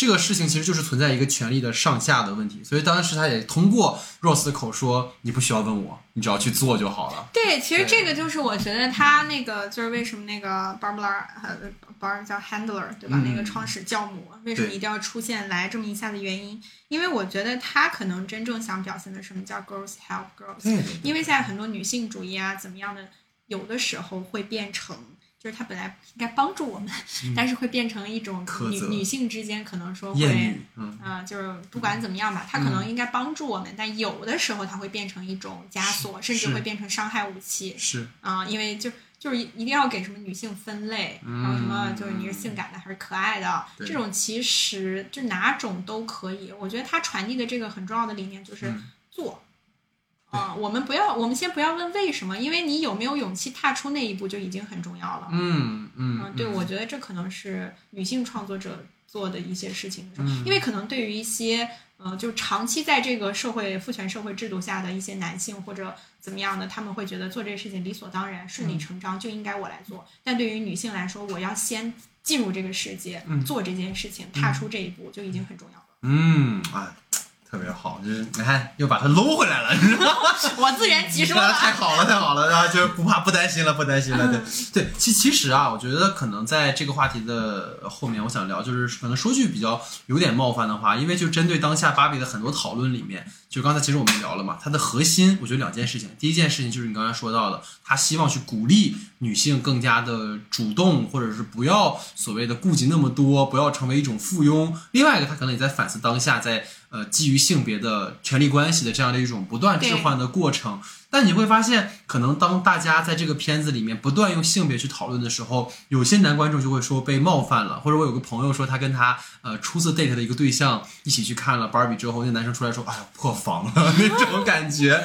这个事情其实就是存在一个权力的上下的问题，所以当时他也通过 Rose 的口说：“你不需要问我，你只要去做就好了。对，其实这个就是我觉得他那个就是为什么那个 Barbara 呃 Bar 叫 Handler 对吧？嗯那个创始教母为什么一定要出现来这么一下的原因？因为我觉得他可能真正想表现的什么叫 girls help girls，因为现在很多女性主义啊怎么样的，有的时候会变成。就是他本来应该帮助我们，但是会变成一种女女性之间可能说会，嗯，啊、就是不管怎么样吧，它可能应该帮助我们，但有的时候它会变成一种枷锁，甚至会变成伤害武器是，啊、因为就就是一一定要给什么女性分类，然后什么就是你是性感的还是可爱的，嗯这种其实就哪种都可以。我觉得它传递的这个很重要的理念就是嗯做。啊、我们不要，我们先不要问为什么，因为你有没有勇气踏出那一步就已经很重要了。嗯嗯嗯，对，我觉得这可能是女性创作者做的一些事情，嗯因为可能对于一些呃，就长期在这个社会父权社会制度下的一些男性或者怎么样的，他们会觉得做这个事情理所当然、顺理成章，就应该我来做。但对于女性来说，我要先进入这个世界，嗯做这件事情，踏出这一步就已经很重要了。嗯啊，特别好，就是你看又把它搂回来了，你知道吗？我自圆其说。太好了，太好了，然后就不怕不担心了，不担心了。对 对，其其实啊，我觉得可能在这个话题的后面，我想聊，就是可能说句比较有点冒犯的话，因为就针对当下芭比的很多讨论里面，就刚才其实我们聊了嘛，它的核心我觉得两件事情，第一件事情就是你刚才说到的，他希望去鼓励女性更加的主动，或者是不要所谓的顾及那么多，不要成为一种附庸。另外一个，他可能也在反思当下在呃基于性别的权利关系的这样的一种不断置换的过程。但你会发现，可能当大家在这个片子里面不断用性别去讨论的时候，有些男观众就会说被冒犯了，或者我有个朋友说他跟他呃初次 date 的一个对象一起去看了 Barbie 之后，那男生出来说，哎呀破防了 那种 感觉，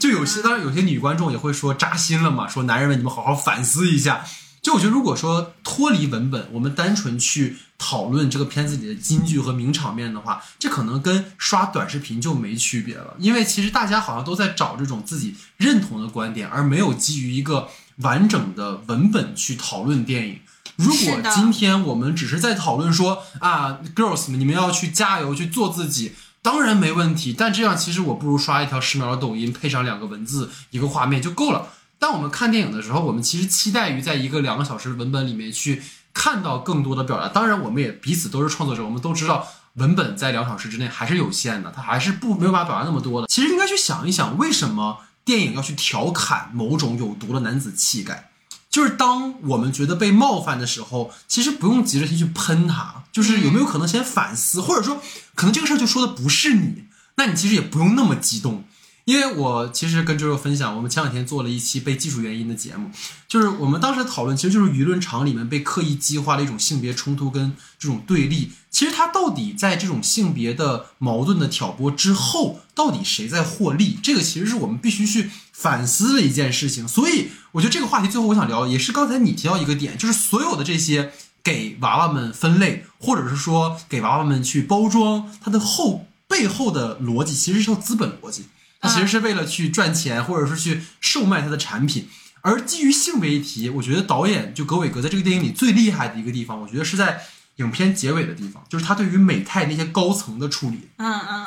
就有些当然有些女观众也会说扎心了嘛，说男人们你们好好反思一下。就我觉得，如果说脱离文本，我们单纯去讨论这个片子里的金句和名场面的话，这可能跟刷短视频就没区别了。因为其实大家好像都在找这种自己认同的观点，而没有基于一个完整的文本去讨论电影。如果今天我们只是在讨论说啊，girls 们，你们要去加油去做自己，当然没问题。但这样其实我不如刷一条十秒的抖音，配上两个文字，一个画面就够了。当我们看电影的时候，我们其实期待于在一个两个小时的文本里面去看到更多的表达。当然，我们也彼此都是创作者，我们都知道文本在两小时之内还是有限的，它还是不没有办法表达那么多的。其实应该去想一想，为什么电影要去调侃某种有毒的男子气概？就是当我们觉得被冒犯的时候，其实不用急着先去喷他，就是有没有可能先反思，或者说可能这个事儿就说的不是你，那你其实也不用那么激动。因为我其实跟周周分享，我们前两天做了一期被技术原因的节目，就是我们当时讨论，其实就是舆论场里面被刻意激化的一种性别冲突跟这种对立。其实它到底在这种性别的矛盾的挑拨之后，到底谁在获利？这个其实是我们必须去反思的一件事情。所以我觉得这个话题最后我想聊，也是刚才你提到一个点，就是所有的这些给娃娃们分类，或者是说给娃娃们去包装，它的后背后的逻辑其实是叫资本逻辑。它其实是为了去赚钱，或者是去售卖他的产品。而基于性别议题，我觉得导演就格伟格在这个电影里最厉害的一个地方，我觉得是在影片结尾的地方，就是他对于美泰那些高层的处理。嗯嗯嗯，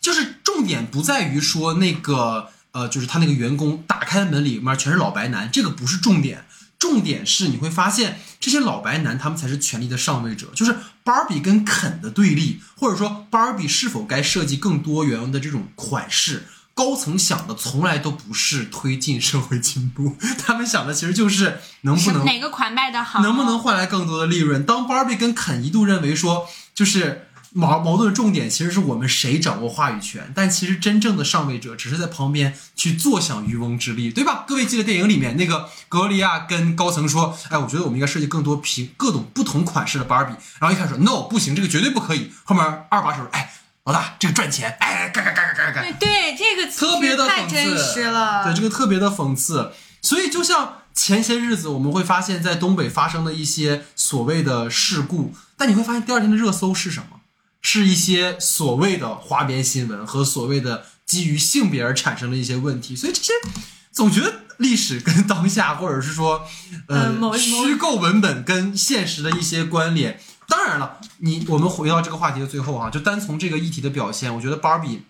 就是重点不在于说那个呃，就是他那个员工打开门里面全是老白男，这个不是重点。重点是你会发现这些老白男他们才是权力的上位者，就是芭比跟肯的对立，或者说芭比是否该设计更多元的这种款式。高层想的从来都不是推进社会进步，他们想的其实就是能不能哪个款卖的好，能不能换来更多的利润。当 Barbie 跟肯一度认为说，就是矛矛盾的重点其实是我们谁掌握话语权，但其实真正的上位者只是在旁边去坐享渔翁之利，对吧？各位记得电影里面那个格利亚跟高层说，哎，我觉得我们应该设计更多平各种不同款式的 Barbie，然后一开始说 No 不行，这个绝对不可以。后面二把手哎。老大，这个赚钱，哎，干干干干干干，对对，这个特别的太真实了，对，这个特别的讽刺。所以，就像前些日子我们会发现，在东北发生的一些所谓的事故，但你会发现第二天的热搜是什么？是一些所谓的花边新闻和所谓的基于性别而产生的一些问题。所以这些总觉得历史跟当下，或者是说，呃，虚构文本跟现实的一些关联。当然了，你我们回到这个话题的最后啊，就单从这个议题的表现，我觉得芭比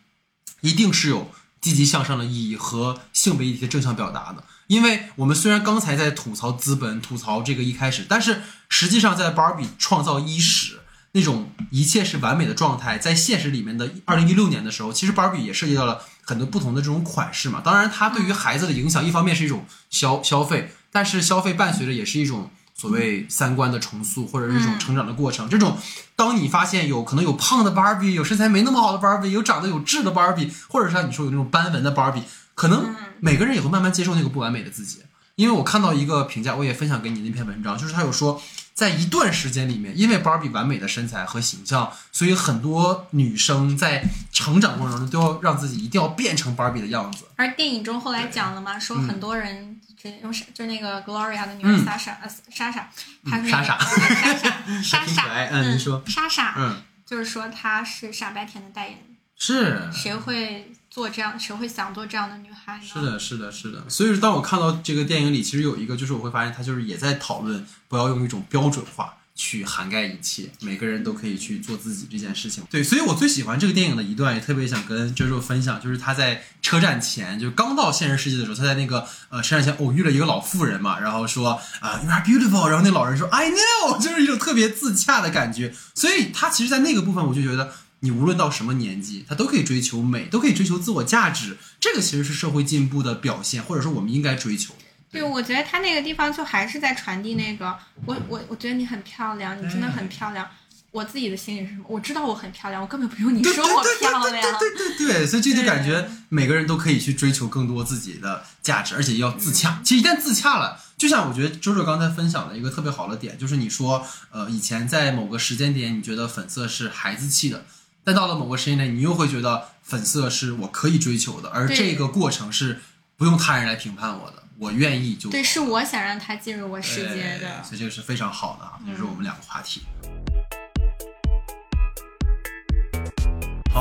一定是有积极向上的意义和性别议题的正向表达的。因为我们虽然刚才在吐槽资本、吐槽这个一开始，但是实际上在芭比创造伊始那种一切是完美的状态，在现实里面的二零一六年的时候，其实芭比也涉及到了很多不同的这种款式嘛。当然，它对于孩子的影响，一方面是一种消消费，但是消费伴随着也是一种。所谓三观的重塑，或者是一种成长的过程。这种，当你发现有可能有胖的芭比，有身材没那么好的芭比，有长得有痣的芭比，或者是像你说有那种斑纹的芭比，可能每个人也会慢慢接受那个不完美的自己。因为我看到一个评价，我也分享给你那篇文章，就是他有说，在一段时间里面，因为芭比完美的身材和形象，所以很多女生在成长过程中都要让自己一定要变成芭比的样子。而电影中后来讲了嘛，说很多人。用莎就那个 Gloria 的女儿莎莎，呃，莎莎，她是莎莎，莎莎，莎莎，嗯，你说。莎莎，嗯，就是说她是傻白甜的代言人，是，谁会做这样，谁会想做这样的女孩呢？是的，是的，是的。所以说当我看到这个电影里，其实有一个，就是我会发现，他就是也在讨论，不要用一种标准化。去涵盖一切，每个人都可以去做自己这件事情。对，所以我最喜欢这个电影的一段，也特别想跟 JoJo 分享，就是他在车站前，就刚到现实世界的时候，他在那个呃车站前偶遇了一个老妇人嘛，然后说啊，You are beautiful，然后那老人说 I know，就是一种特别自洽的感觉。所以他其实，在那个部分，我就觉得你无论到什么年纪，他都可以追求美，都可以追求自我价值。这个其实是社会进步的表现，或者说我们应该追求。对，我觉得他那个地方就还是在传递那个，我我我觉得你很漂亮，你真的很漂亮。我自己的心里是什么？我知道我很漂亮，我根本不用你说我漂亮。对对对对，所以这就感觉每个人都可以去追求更多自己的价值，而且要自洽。其实一旦自洽了，就像我觉得周周刚才分享的一个特别好的点，就是你说，呃，以前在某个时间点你觉得粉色是孩子气的，但到了某个时间点，你又会觉得粉色是我可以追求的，而这个过程是不用他人来评判我的。我愿意就对，是我想让他进入我世界的，所以这个是非常好的啊，这是我们两个话题。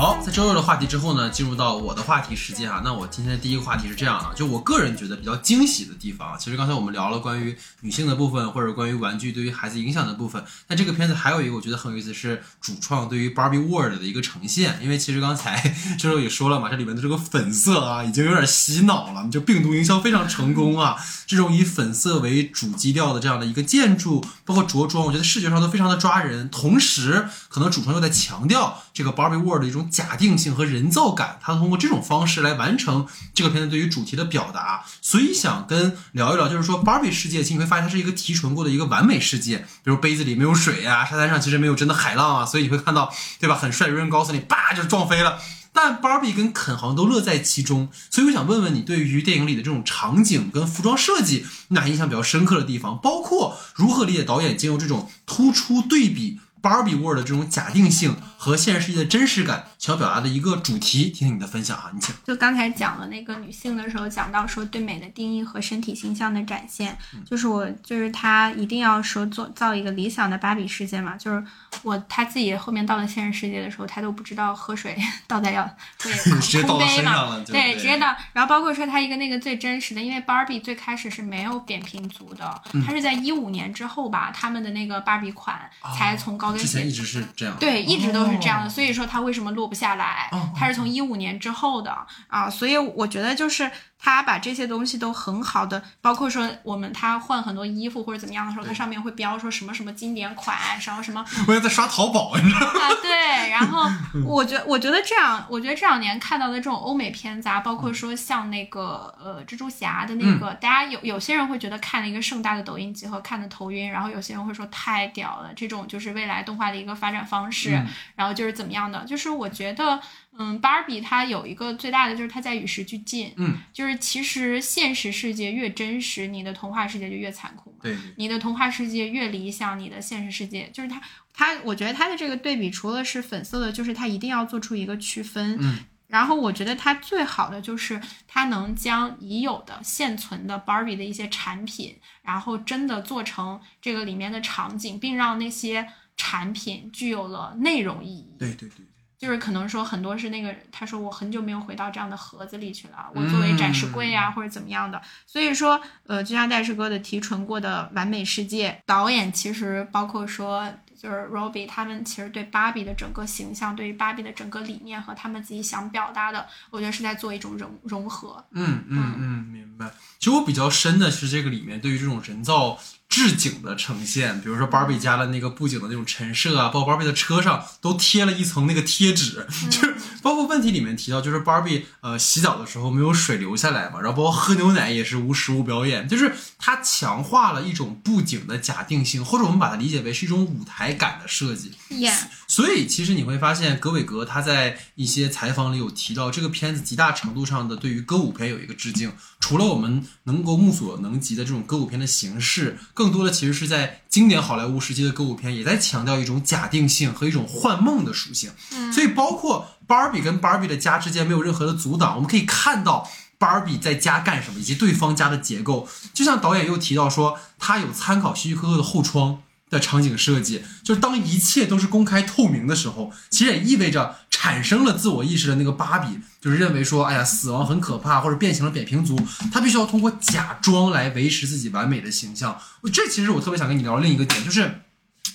好，在周六的话题之后呢，进入到我的话题时间啊。那我今天的第一个话题是这样的，就我个人觉得比较惊喜的地方。其实刚才我们聊了关于女性的部分，或者关于玩具对于孩子影响的部分。那这个片子还有一个我觉得很有意思，是主创对于 Barbie World 的一个呈现。因为其实刚才 周周也说了嘛，这里面的这个粉色啊，已经有点洗脑了，就病毒营销非常成功啊。这种以粉色为主基调的这样的一个建筑，包括着装，我觉得视觉上都非常的抓人。同时，可能主创又在强调这个 Barbie World 的一种。假定性和人造感，他通过这种方式来完成这个片子对于主题的表达，所以想跟聊一聊，就是说芭比世界，其实你会发现它是一个提纯过的一个完美世界，比如杯子里没有水啊，沙滩上其实没有真的海浪啊，所以你会看到，对吧？很帅，有人告诉你，叭就撞飞了。但芭比跟肯好像都乐在其中，所以我想问问你，对于电影里的这种场景跟服装设计，哪印象比较深刻的地方？包括如何理解导演借用这种突出对比。Barbie World 的这种假定性和现实世界的真实感，想表达的一个主题，听听你的分享哈，你请。就刚才讲了那个女性的时候，讲到说对美的定义和身体形象的展现，就是我就是她一定要说做造一个理想的芭比世界嘛，就是我她自己后面到了现实世界的时候，她都不知道喝水 倒在要对空杯嘛，对对，直接倒。然后包括说她一个那个最真实的，因为芭比最开始是没有扁平足的，嗯她是在一五年之后吧，他们的那个芭比款才从高跟鞋之前一直是这样，对，一直都是这样的。哦所以说她为什么落不下来哦？它是从一五年之后的啊，所以我觉得就是他把这些东西都很好的，包括说我们他换很多衣服或者怎么样的时候，它上面会标说什么什么经典款，什么什 么我也在刷淘宝，你知道吗？啊，对，然后我觉我觉得这样，我觉得这两年看到的这种欧美片子啊，包括说像那个呃蜘蛛侠的那个，大家有有些人会觉得看了一个盛大的抖音集合看的头晕，然后有些人会说太屌了，这种就是未来动画的一个发展方式，嗯然后就是怎么样的，就是我觉得。嗯，芭比它有一个最大的就是它在与时俱进，嗯，就是其实现实世界越真实，你的童话世界就越残酷嘛。对，你的童话世界越理想，你的现实世界就是它，它，我觉得它的这个对比，除了是粉色的，就是它一定要做出一个区分。嗯，然后我觉得它最好的就是它能将已有的现存的 Barbie 的一些产品，然后真的做成这个里面的场景，并让那些产品具有了内容意义。对对对，就是可能说很多是那个，他说我很久没有回到这样的盒子里去了，我作为展示柜呀、或者怎么样的。所以说，呃，就像戴师哥的提纯过的完美世界，导演其实包括说就是 Robbie 他们其实对芭比的整个形象，对于芭比的整个理念和他们自己想表达的，我觉得是在做一种融融合。嗯嗯嗯，明白。其实我比较深的是这个里面对于这种人造置景的呈现，比如说芭比家的那个布景的那种陈设啊，包括芭比的车上都贴了一层那个贴纸，就是包括问题里面提到，就是芭比呃洗澡的时候没有水流下来嘛，然后包括喝牛奶也是无实物表演，就是它强化了一种布景的假定性，或者我们把它理解为是一种舞台感的设计。耶、所以其实你会发现，格伟格他在一些采访里有提到，这个片子极大程度上的对于歌舞片有一个致敬。除了我们能够目所能及的这种歌舞片的形式，更多的其实是在经典好莱坞时期的歌舞片也在强调一种假定性和一种幻梦的属性。所以包括芭比跟芭比的家之间没有任何的阻挡，我们可以看到。芭比在家干什么，以及对方家的结构，就像导演又提到说，他有参考希区柯克的后窗，的场景设计，就是当一切都是公开透明的时候，其实也意味着产生了自我意识的那个芭比，就是认为说，哎呀，死亡很可怕，或者变形了扁平足，他必须要通过假装来维持自己完美的形象。这其实我特别想跟你聊另一个点，就是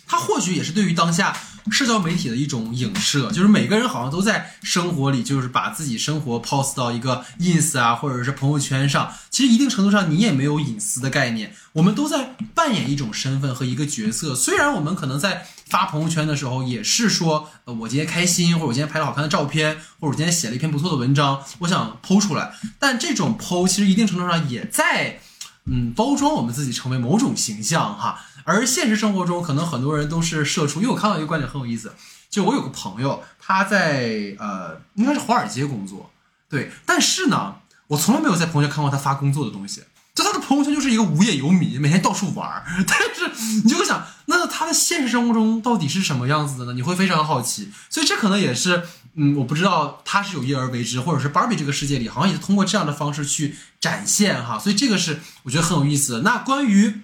它或许也是对于当下社交媒体的一种影射，就是每个人好像都在生活里，就是把自己生活 post 到一个 ins 啊，或者是朋友圈上。其实一定程度上，你也没有隐私的概念，我们都在扮演一种身份和一个角色。虽然我们可能在发朋友圈的时候，也是说，呃，我今天开心，或者我今天拍了好看的照片，或者我今天写了一篇不错的文章，我想剖出来。但这种剖，其实一定程度上也在。嗯，包装我们自己成为某种形象哈，而现实生活中可能很多人都是社畜，因为我看到一个观点很有意思，就我有个朋友，他在呃应该是华尔街工作，对，但是呢，我从来没有在朋友圈看过他发工作的东西，就他的朋友圈就是一个无业游民，每天到处玩儿，但是你就会想，那他的现实生活中到底是什么样子的呢？你会非常好奇，所以这可能也是。嗯，我不知道他是有意而为之，或者是芭比这个世界里好像也是通过这样的方式去展现哈，所以这个是我觉得很有意思的。那关于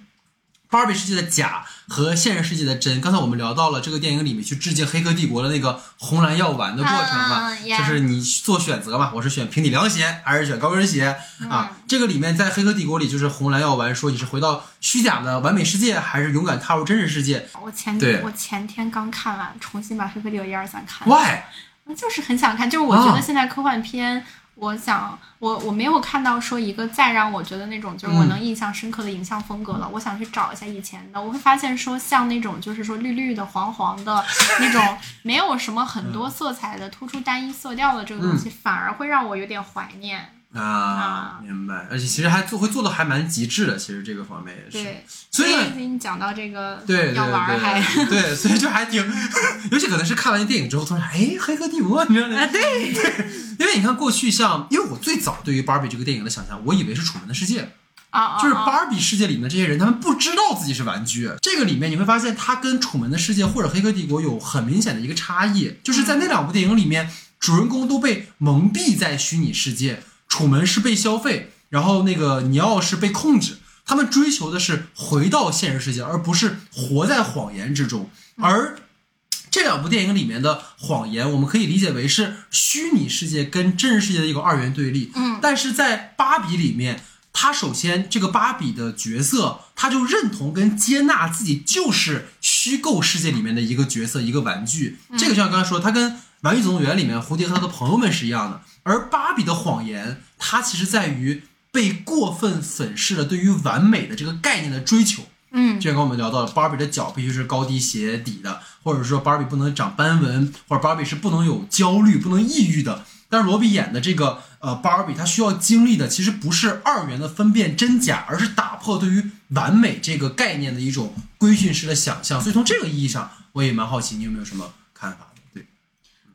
芭比世界的假和现实世界的真，刚才我们聊到了这个电影里面去致敬《黑客帝国》的那个红蓝药丸的过程嘛，就是你做选择嘛，我是选平底凉鞋还是选高跟鞋啊？这个里面在《黑客帝国》里就是红蓝药丸说你是回到虚假的完美世界，还是勇敢踏入真实世界我前对我前天刚看完，重新把《黑客帝国》一二三看完。？Why？就是很想看，就是我觉啊得现在科幻片，我想我我没有看到说一个再让我觉得那种就是我嗯能印象深刻的影像风格了。我想去找一下以前的，我会发现说像那种就是说绿绿的、黄黄的 那种，没有什么很多色彩的、突出单一色调的这个东西，反而会让我有点怀念。啊啊，明白。而且其实还做会做的还蛮极致的，其实这个方面也是。对，所以所以你讲到这个对对要玩儿还对对，所以就还挺，尤其可能是看完电影之后，突然哎，黑客帝国，你知道吗？啊，对，因为你看过去像，因为我最早对于芭比这个电影的想象，我以为是楚门的世界，啊啊，就是啊芭比世界里面的这些人，他们不知道自己是玩具。这个里面你会发现，它跟楚门的世界或者黑客帝国有很明显的一个差异，就是在那两部电影里面，主人公都被蒙蔽在虚拟世界，楚门是被消费，然后那个尼奥是被控制。他们追求的是回到现实世界，而不是活在谎言之中。而这两部电影里面的谎言，我们可以理解为是虚拟世界跟真实世界的一个二元对立。嗯，但是在芭比里面，他首先这个芭比的角色，他就认同跟接纳自己就是虚构世界里面的一个角色，一个玩具。这个就像刚才说，他跟《玩具总动员》里面蝴蝶和他的朋友们是一样的。而芭比的谎言，它其实在于被过分粉饰了对于完美的这个概念的追求。嗯之前跟我们聊到了，芭比的脚必须是高低鞋底的，或者说芭比不能长斑纹，或者芭比是不能有焦虑、不能抑郁的。但是罗比演的这个呃芭比，她需要经历的其实不是二元的分辨真假，而是打破对于完美这个概念的一种规训式的想象。所以从这个意义上，我也蛮好奇你有没有什么看法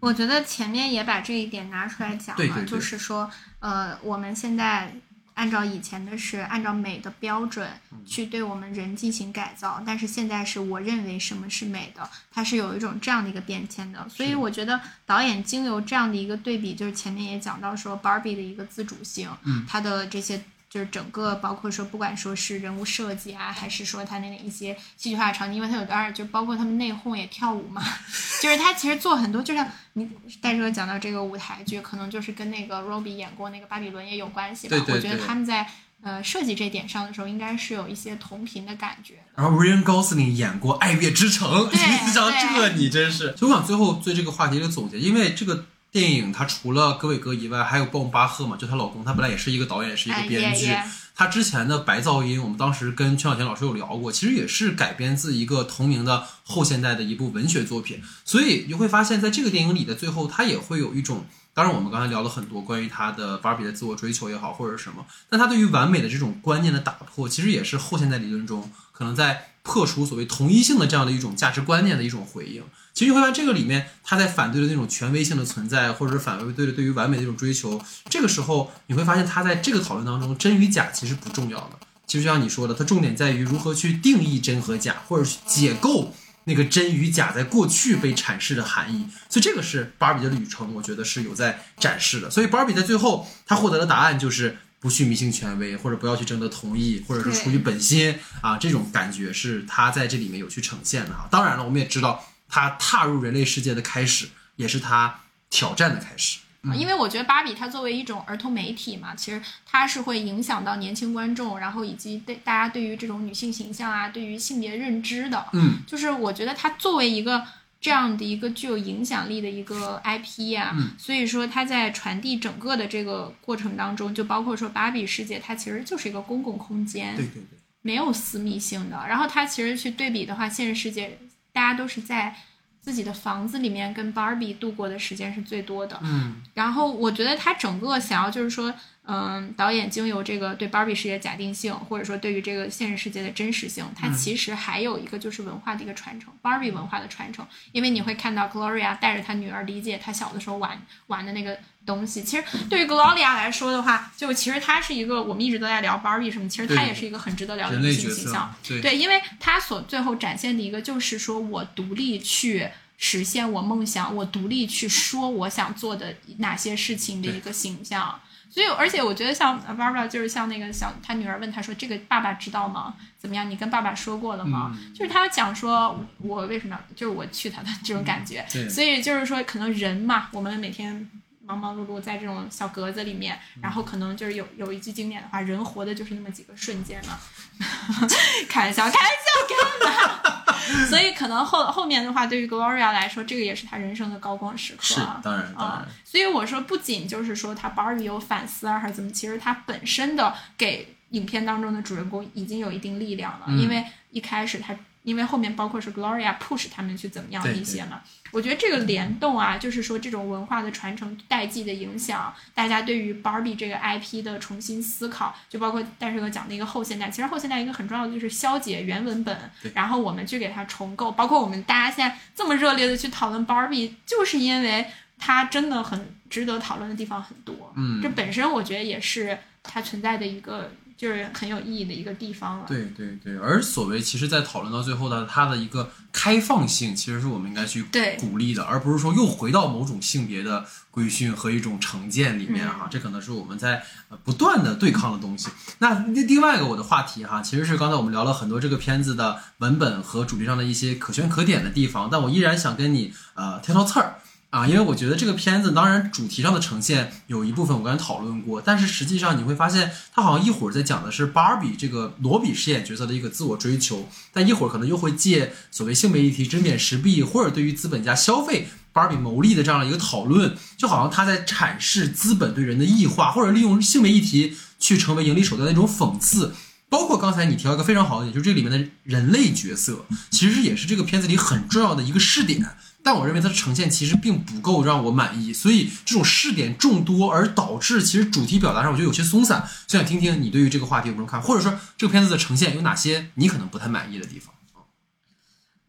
我觉得前面也把这一点拿出来讲了，对对对就是说，呃，我们现在按照以前的是按照美的标准嗯去对我们人进行改造，但是现在是我认为什么是美的，它是有一种这样的一个变迁的。所以我觉得导演经由这样的一个对比，就是前面也讲到说，Barbie 的一个自主性，嗯它的这些。就是整个包括说，不管说是人物设计啊，还是说他那一些戏剧化的场景，因为他有段儿就包括他们内讧也跳舞嘛，就是他其实做很多，就像你戴哲讲到这个舞台剧，可能就是跟那个 Robbie 演过那个巴比伦也有关系吧。对对我觉得他们在呃设计这点上的时候，应该是有一些同频的感觉的。然后 Ryan Gosling 演过《爱乐之城》，对 你想对这你真是。所以我想最后对这个话题的总结，因为这个电影它除了格韦格以外，还有鲍姆巴赫嘛，就她老公，他本来也是一个导演，也是一个哎编剧。他之前的《白噪音》，我们当时跟全小田老师有聊过，其实也是改编自一个同名的后现代的一部文学作品。所以你会发现在这个电影里的最后，他也会有一种，当然我们刚才聊了很多关于他的芭比的自我追求也好，或者是什么，但他对于完美的这种观念的打破，其实也是后现代理论中可能在破除所谓同一性的这样的一种价值观念的一种回应。其实你会发现，这个里面他在反对的那种权威性的存在，或者是反对的对于完美的一种追求。这个时候，你会发现他在这个讨论当中，真与假其实不重要的。其实就像你说的，它重点在于如何去定义真和假，或者是解构那个真与假在过去被阐释的含义。所以这个是芭比的旅程，我觉得是有在展示的。所以芭比在最后，他获得的答案就是。不去迷信权威，或者不要去征得同意，或者是出于本心啊，这种感觉是他在这里面有去呈现的哈。当然了，我们也知道他踏入人类世界的开始，也是他挑战的开始。因为我觉得芭比它作为一种儿童媒体嘛，其实它是会影响到年轻观众，然后以及对大家对于这种女性形象啊，对于性别认知的。嗯，就是我觉得它作为一个这样的一个具有影响力的一个 IP 呀、嗯所以说它在传递整个的这个过程当中，就包括说芭比世界，它其实就是一个公共空间，对对对，没有私密性的。然后它其实去对比的话，现实世界大家都是在自己的房子里面跟 Barbie 度过的时间是最多的。嗯然后我觉得他整个想要就是说，嗯，导演经由这个对 Barbie 世界的假定性，或者说对于这个现实世界的真实性，它其实还有一个就是文化的一个传承，Barbie 文化的传承。因为你会看到 Gloria 带着她女儿理解她小的时候玩玩的那个东西。其实对于 Gloria 来说的话，就其实她是一个我们一直都在聊 Barbie 什么，其实她也是一个很值得聊的女人类角色性形象。，对对，因为他所最后展现的一个就是说我独立去实现我梦想，我独立去说我想做的哪些事情的一个形象。所以，而且我觉得像 Barbara 就是像那个小他女儿问他说：“这个爸爸知道吗？怎么样？你跟爸爸说过了吗？”嗯就是他讲说，我为什么要就是我去他的这种感觉。对所以就是说，可能人嘛，我们每天忙忙碌碌在这种小格子里面，嗯然后可能就是有有一句经典的话，人活的就是那么几个瞬间嘛。开玩笑，开玩笑，干嘛？所以可能后后面的话，对于 Gloria 来说，这个也是她人生的高光时刻。是当然当啊、然，所以我说，不仅就是说他 Barbie 有反思啊，还是怎么，其实他本身的给影片当中的主人公已经有一定力量了，嗯因为一开始他因为后面包括是 Gloria push 他们去怎么样一些嘛。我觉得这个联动啊，就是说这种文化的传承、代际的影响，大家对于 Barbie 这个 IP 的重新思考，就包括戴师哥讲的一个后现代。其实后现代一个很重要的就是消解原文本，然后我们去给它重构。包括我们大家现在这么热烈的去讨论 Barbie，就是因为它真的很值得讨论的地方很多。嗯这本身我觉得也是它存在的一个就是很有意义的一个地方了。对对对，而所谓其实，在讨论到最后的它的一个开放性，其实是我们应该去对鼓励的，而不是说又回到某种性别的规训和一种成见里面哈、这可能是我们在呃不断的对抗的东西。那另另外一个我的话题哈，其实是刚才我们聊了很多这个片子的文本和主题上的一些可圈可点的地方，但我依然想跟你呃挑挑刺儿。啊，因为我觉得这个片子，当然主题上的呈现有一部分我刚才讨论过，但是实际上你会发现，它好像一会儿在讲的是芭比这个罗比饰演角色的一个自我追求，但一会儿可能又会借所谓性别议题针砭时弊，或者对于资本家消费芭比牟利的这样一个讨论，就好像他在阐释资本对人的异化，或者利用性别议题去成为盈利手段的一种讽刺。包括刚才你提到一个非常好的点，就是这里面的人类角色，其实也是这个片子里很重要的一个试点。但我认为它的呈现其实并不够让我满意，所以这种试点众多，而导致其实主题表达上我觉得有些松散。就想听听你对于这个话题有什么看法，或者说这个片子的呈现有哪些你可能不太满意的地方？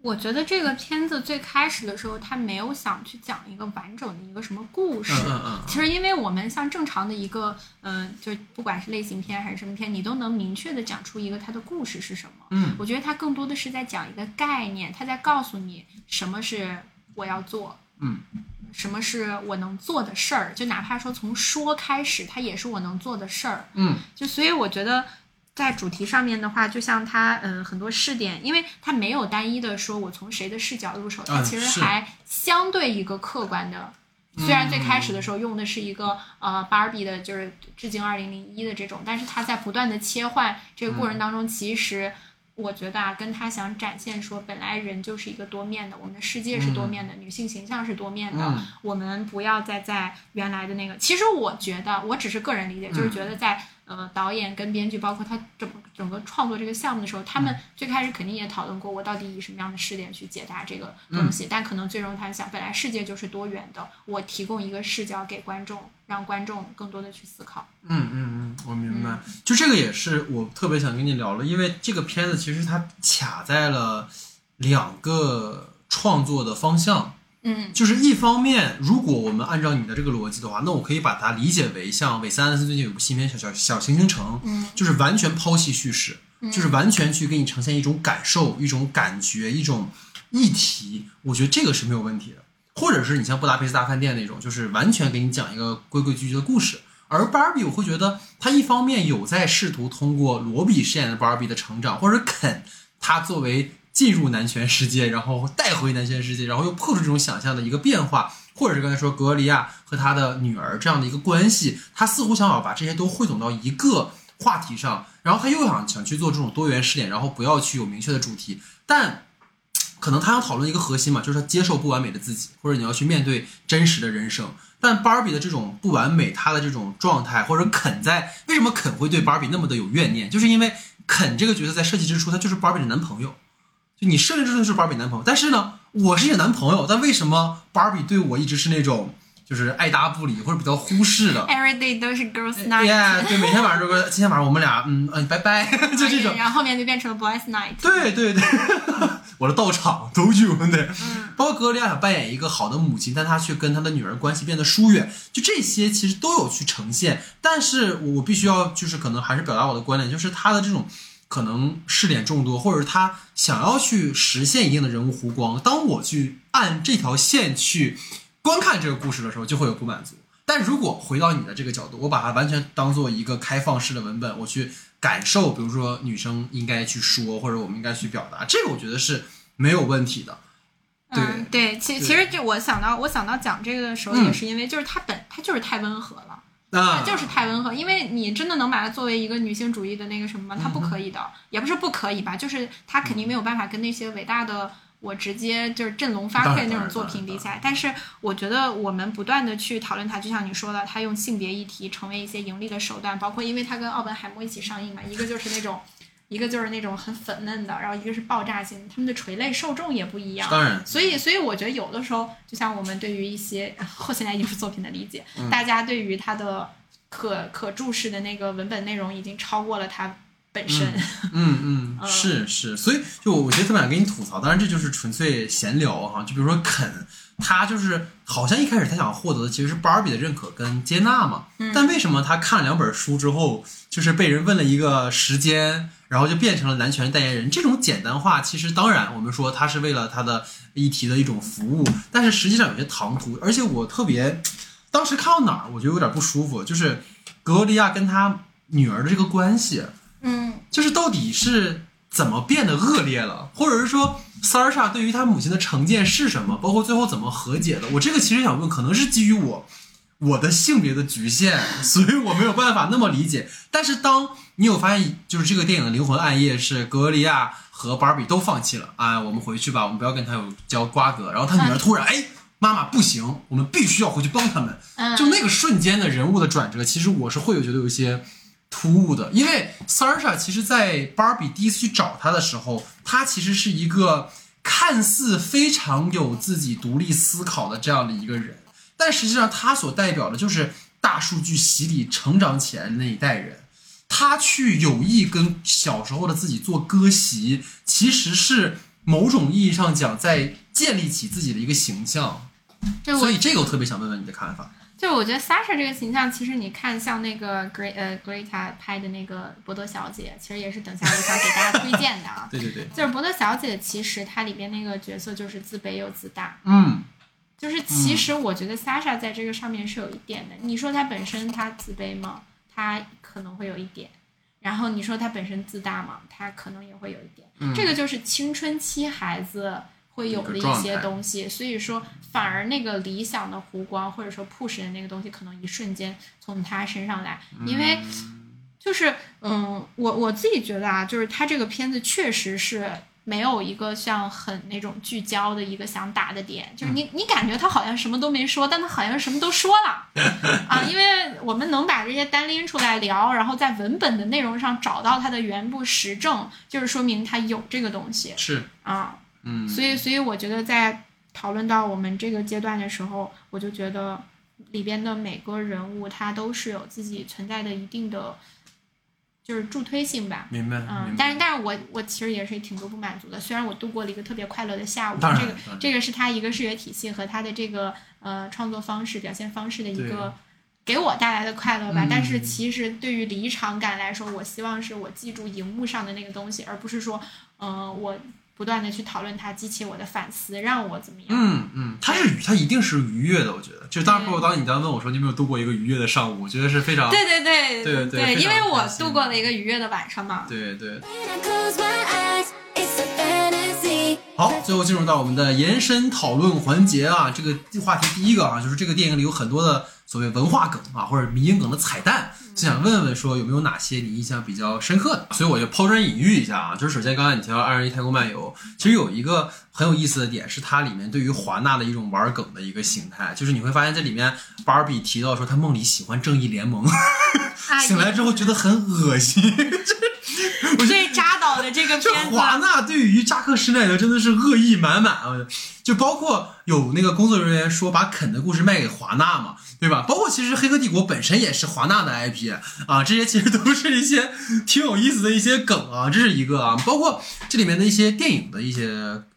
我觉得这个片子最开始的时候，他没有想去讲一个完整的一个什么故事。嗯嗯嗯其实，因为我们像正常的一个，嗯、就不管是类型片还是什么片，你都能明确的讲出一个它的故事是什么。嗯，我觉得它更多的是在讲一个概念，它在告诉你什么是我要做，嗯，什么是我能做的事儿。就哪怕说从说开始，它也是我能做的事儿。嗯，就所以我觉得。在主题上面的话，就像它，嗯、很多试点，因为它没有单一的说我从谁的视角入手，它嗯其实还相对一个客观的。虽然最开始的时候用的是一个呃芭比的，就是致敬二零零一的这种，但是它在不断的切换这个过程当中，其实我觉得啊，跟他想展现说，本来人就是一个多面的，我们的世界是多面的，女性形象是多面的，嗯我们不要再在原来的那个。其实我觉得，我只是个人理解，就是觉得在呃导演跟编剧，包括他整整个创作这个项目的时候，他们最开始肯定也讨论过，我到底以什么样的视点去解答这个东西。但可能最终他想，本来世界就是多元的，我提供一个视角给观众，让观众更多的去思考。嗯嗯嗯，我明白。就这个也是我特别想跟你聊了，因为这个片子其实它卡在了两个创作的方向。嗯就是一方面，如果我们按照你的这个逻辑的话，那我可以把它理解为像韦斯安德森最近有部新片《小小小行星城》，嗯就是完全抛弃叙事，就是完全去给你呈现一种感受、一种感觉、一种议题。我觉得这个是没有问题的。或者是你像布达佩斯大饭店那种，就是完全给你讲一个规规矩矩的故事。而芭比，我会觉得他一方面有在试图通过罗比饰演的芭比的成长，或者肯他作为进入男权世界，然后带回男权世界，然后又破除这种想象的一个变化，或者是刚才说格利亚和他的女儿这样的一个关系，他似乎想要把这些都汇总到一个话题上，然后他又想想去做这种多元试点，然后不要去有明确的主题，但。可能他想讨论一个核心嘛，就是他接受不完美的自己，或者你要去面对真实的人生。但芭比的这种不完美，他的这种状态，或者肯在为什么肯会对芭比那么的有怨念，就是因为肯这个角色在设计之初，他就是芭比的男朋友，就你设计之初就是芭比男朋友。但是呢，我是你的男朋友，但为什么芭比对我一直是那种就是爱搭不理或者比较忽视的？，every day 都是 girls night，、yeah, 对，每天晚上都是今天晚上我们俩，嗯嗯，拜拜，就这种。然后后面就变成了 boys night。对对对，我的道场都去，对。包括格利亚想扮演一个好的母亲，但她却跟她的女儿关系变得疏远，就这些其实都有去呈现。但是我我必须要就是可能还是表达我的观点，就是他的这种可能试点众多，或者是他想要去实现一定的人物弧光。当我去按这条线去观看这个故事的时候，就会有不满足。但如果回到你的这个角度，我把它完全当做一个开放式的文本，我去感受，比如说女生应该去说，或者我们应该去表达，这个我觉得是没有问题的。对嗯，对，其其实就我想到我想到讲这个的时候，嗯也是因为就是它本它就是太温和了，啊，就是太温和。因为你真的能把它作为一个女性主义的那个什么吗？它嗯不可以的，也不是不可以吧，就是它肯定没有办法跟那些伟大的。我直接就是振聋发聩那种作品比起来，但是我觉得我们不断的去讨论它，就像你说的，它用性别议题成为一些盈利的手段，包括因为它跟奥本海默一起上映嘛，一个就是那种一个就是那种很粉嫩的，然后一个是爆炸性，他们的垂泪受众也不一样。当然，所以，所以我觉得有的时候，就像我们对于一些 后现代艺术作品的理解，嗯大家对于它的可可注视的那个文本内容已经超过了它本身。嗯嗯，是是，所以就我觉得特别想跟你吐槽，当然这就是纯粹闲聊哈。就比如说肯，他就是好像一开始他想获得的其实是芭比的认可跟接纳嘛，但为什么他看了两本书之后，就是被人问了一个时间，然后就变成了男权代言人？这种简单化，其实当然我们说他是为了他的议题的一种服务，但是实际上有些唐突，而且我特别当时看到哪儿，我觉得有点不舒服，就是格罗利亚跟他女儿的这个关系。嗯就是到底是怎么变得恶劣了，或者是说 Sarsha 对于他母亲的成见是什么，包括最后怎么和解的？我这个其实想问，可能是基于我我的性别的局限，所以我没有办法那么理解。但是当你有发现，就是这个电影的灵魂暗夜是格罗利亚和芭比都放弃了，啊，我们回去吧，我们不要跟他有交瓜葛。然后他女儿突然，哎，妈妈不行，我们必须要回去帮他们。嗯，就那个瞬间的人物的转折，其实我是会有觉得有一些突兀的，因为 Sarsha 其实，在芭比第一次去找他的时候，他其实是一个看似非常有自己独立思考的这样的一个人，但实际上他所代表的就是大数据洗礼成长起来的那一代人。他去有意跟小时候的自己做割席，其实是某种意义上讲，在建立起自己的一个形象。所以这个我特别想问问你的看法。就我觉得 Sasha 这个形象，其实你看像那个 Gre 呃 Greta 拍的那个伯德小姐，其实也是等下我想给大家推荐的啊。对对对，就是伯德小姐，其实她里边那个角色就是自卑又自大，嗯。就是其实我觉得 Sasha 在这个上面是有一点的。你说她本身她自卑吗？她可能会有一点。然后你说她本身自大吗？她可能也会有一点。嗯这个就是青春期孩子会有的一些东西。所以说，反而那个理想的湖光或者说 push 的那个东西，可能一瞬间从他身上来，因为。就是，嗯，我我自己觉得啊，就是他这个片子确实是没有一个像很那种聚焦的一个想打的点，就是你你感觉他好像什么都没说，但他好像什么都说了 啊，因为我们能把这些单拎出来聊，然后在文本的内容上找到它的原部实证，就是说明他有这个东西是，啊，嗯，所以所以我觉得在讨论到我们这个阶段的时候，我就觉得里边的每个人物他都是有自己存在的一定的。就是助推性吧，明白，嗯但是但是我我其实也是挺多不满足的。虽然我度过了一个特别快乐的下午，这个这个是他一个视觉体系和他的这个呃创作方式、表现方式的一个给我带来的快乐吧。嗯但是其实对于离场感来说，我希望是我记住荧幕上的那个东西，而不是说嗯、呃我不断的去讨论它，激起我的反思，让我怎么样。嗯嗯，它是，它一定是愉悦的，我觉得。就当然，对包括当你刚刚问我说你有没有度过一个愉悦的上午，我觉得是非常对对对对对因为我度过了一个愉悦的晚上嘛。对对。When I close my eyes, it's a fantasy. 好，最后进入到我们的延伸讨论环节啊，这个话题第一个啊，就是这个电影里有很多的所谓文化梗啊，或者迷因梗的彩蛋，就想问问说有没有哪些你印象比较深刻的？所以我就抛砖引玉一下啊，就是首先刚才你提到《二人一太空漫游》，其实有一个很有意思的点是它里面对于华纳的一种玩梗的一个形态，就是你会发现这里面芭比提到说她梦里喜欢正义联盟，啊，醒来之后觉得很恶心。最扎导的这个 片子，华纳对于扎克施耐德真的是恶意满满啊！就包括有那个工作人员说把肯的故事卖给华纳嘛，对吧？包括其实《黑客帝国》本身也是华纳的 IP 啊，这些其实都是一些 挺有意思的一些梗啊，这是一个啊。包括这里面的一些电影的一些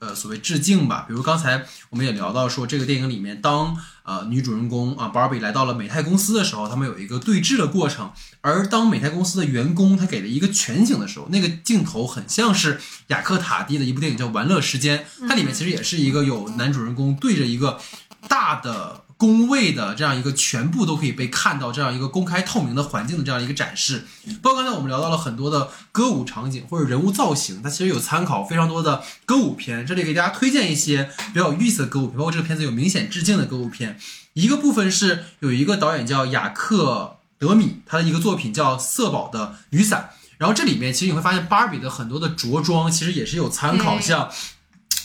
呃所谓致敬吧，比如刚才我们也聊到说，这个电影里面当呃女主人公啊 Barbie 来到了美泰公司的时候，他们有一个对峙的过程，而当美泰公司的员工他给了一个全景的时候，那个镜头很像是雅克塔蒂的一部电影叫《玩乐时间》，它里面其实也是一个有男主人公对着一个大的工位的这样一个全部都可以被看到这样一个公开透明的环境的这样一个展示。包括刚才我们聊到了很多的歌舞场景或者人物造型，它其实有参考非常多的歌舞片。这里给大家推荐一些比较有意思的歌舞片，包括这个片子有明显致敬的歌舞片。一个部分是有一个导演叫雅克德米，他的一个作品叫《色宝的雨伞》。然后这里面其实你会发现，芭比的很多的着装其实也是有参考，像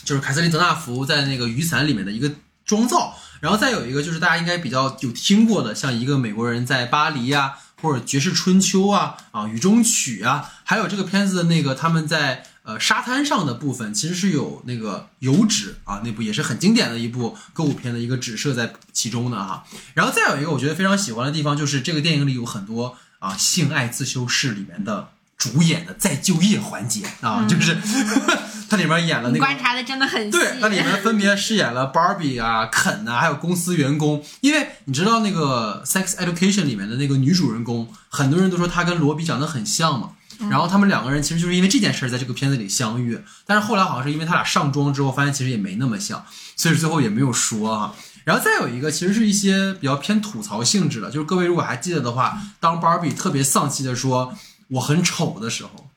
就是凯瑟琳·德纳福在那个雨伞里面的一个妆造。然后再有一个就是大家应该比较有听过的，像一个美国人在巴黎呀、或者《爵士春秋》啊啊《雨中曲》啊，还有这个片子的那个他们在呃沙滩上的部分，其实是有那个油纸啊，那部也是很经典的一部歌舞片的一个纸设在其中的哈。然后再有一个我觉得非常喜欢的地方，就是这个电影里有很多啊性爱自修室里面的主演的再就业环节啊，就是 它里面演了那个观察的真的很细。对，它里面分别饰演了 Barbie 啊、肯啊，还有公司员工。因为你知道那个《Sex Education》里面的那个女主人公，很多人都说她跟罗比长得很像嘛。然后他们两个人其实就是因为这件事儿在这个片子里相遇，但是后来好像是因为他俩上妆之后发现其实也没那么像，所以最后也没有说哈。然后再有一个，其实是一些比较偏吐槽性质的，就是各位如果还记得的话，当 Barbie 特别丧气的说我很丑的时候，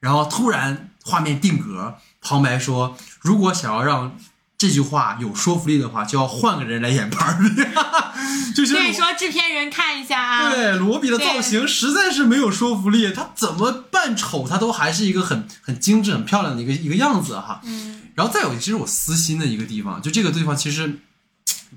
然后突然画面定格，旁白说如果想要让这句话有说服力的话，就要换个人来演 Barbie，就是所以说制片人看一下啊。对，罗比的造型实在是没有说服力，他怎么扮丑，他都还是一个很很精致、很漂亮的一个一个样子哈。嗯，然后再有，其实我私心的一个地方，就这个地方其实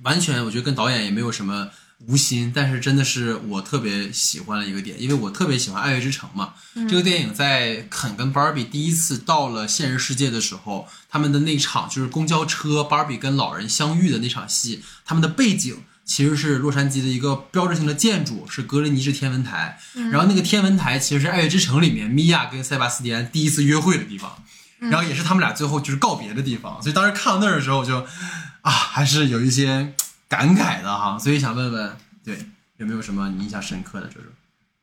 完全我觉得跟导演也没有什么无心，但是真的是我特别喜欢的一个点，因为我特别喜欢《爱乐之城》嘛。这个电影在肯跟 Barbie 第一次到了现实世界的时候，他们的那场就是公交车，Barbie 跟老人相遇的那场戏，他们的背景。其实是洛杉矶的一个标志性的建筑，是格林尼治天文台。然后那个天文台其实是《爱乐之城》里面米娅跟塞巴斯蒂安第一次约会的地方，然后也是他们俩最后就是告别的地方。所以当时看到那儿的时候，我就啊，还是有一些感慨的哈。所以想问问，对有没有什么你印象深刻的这种？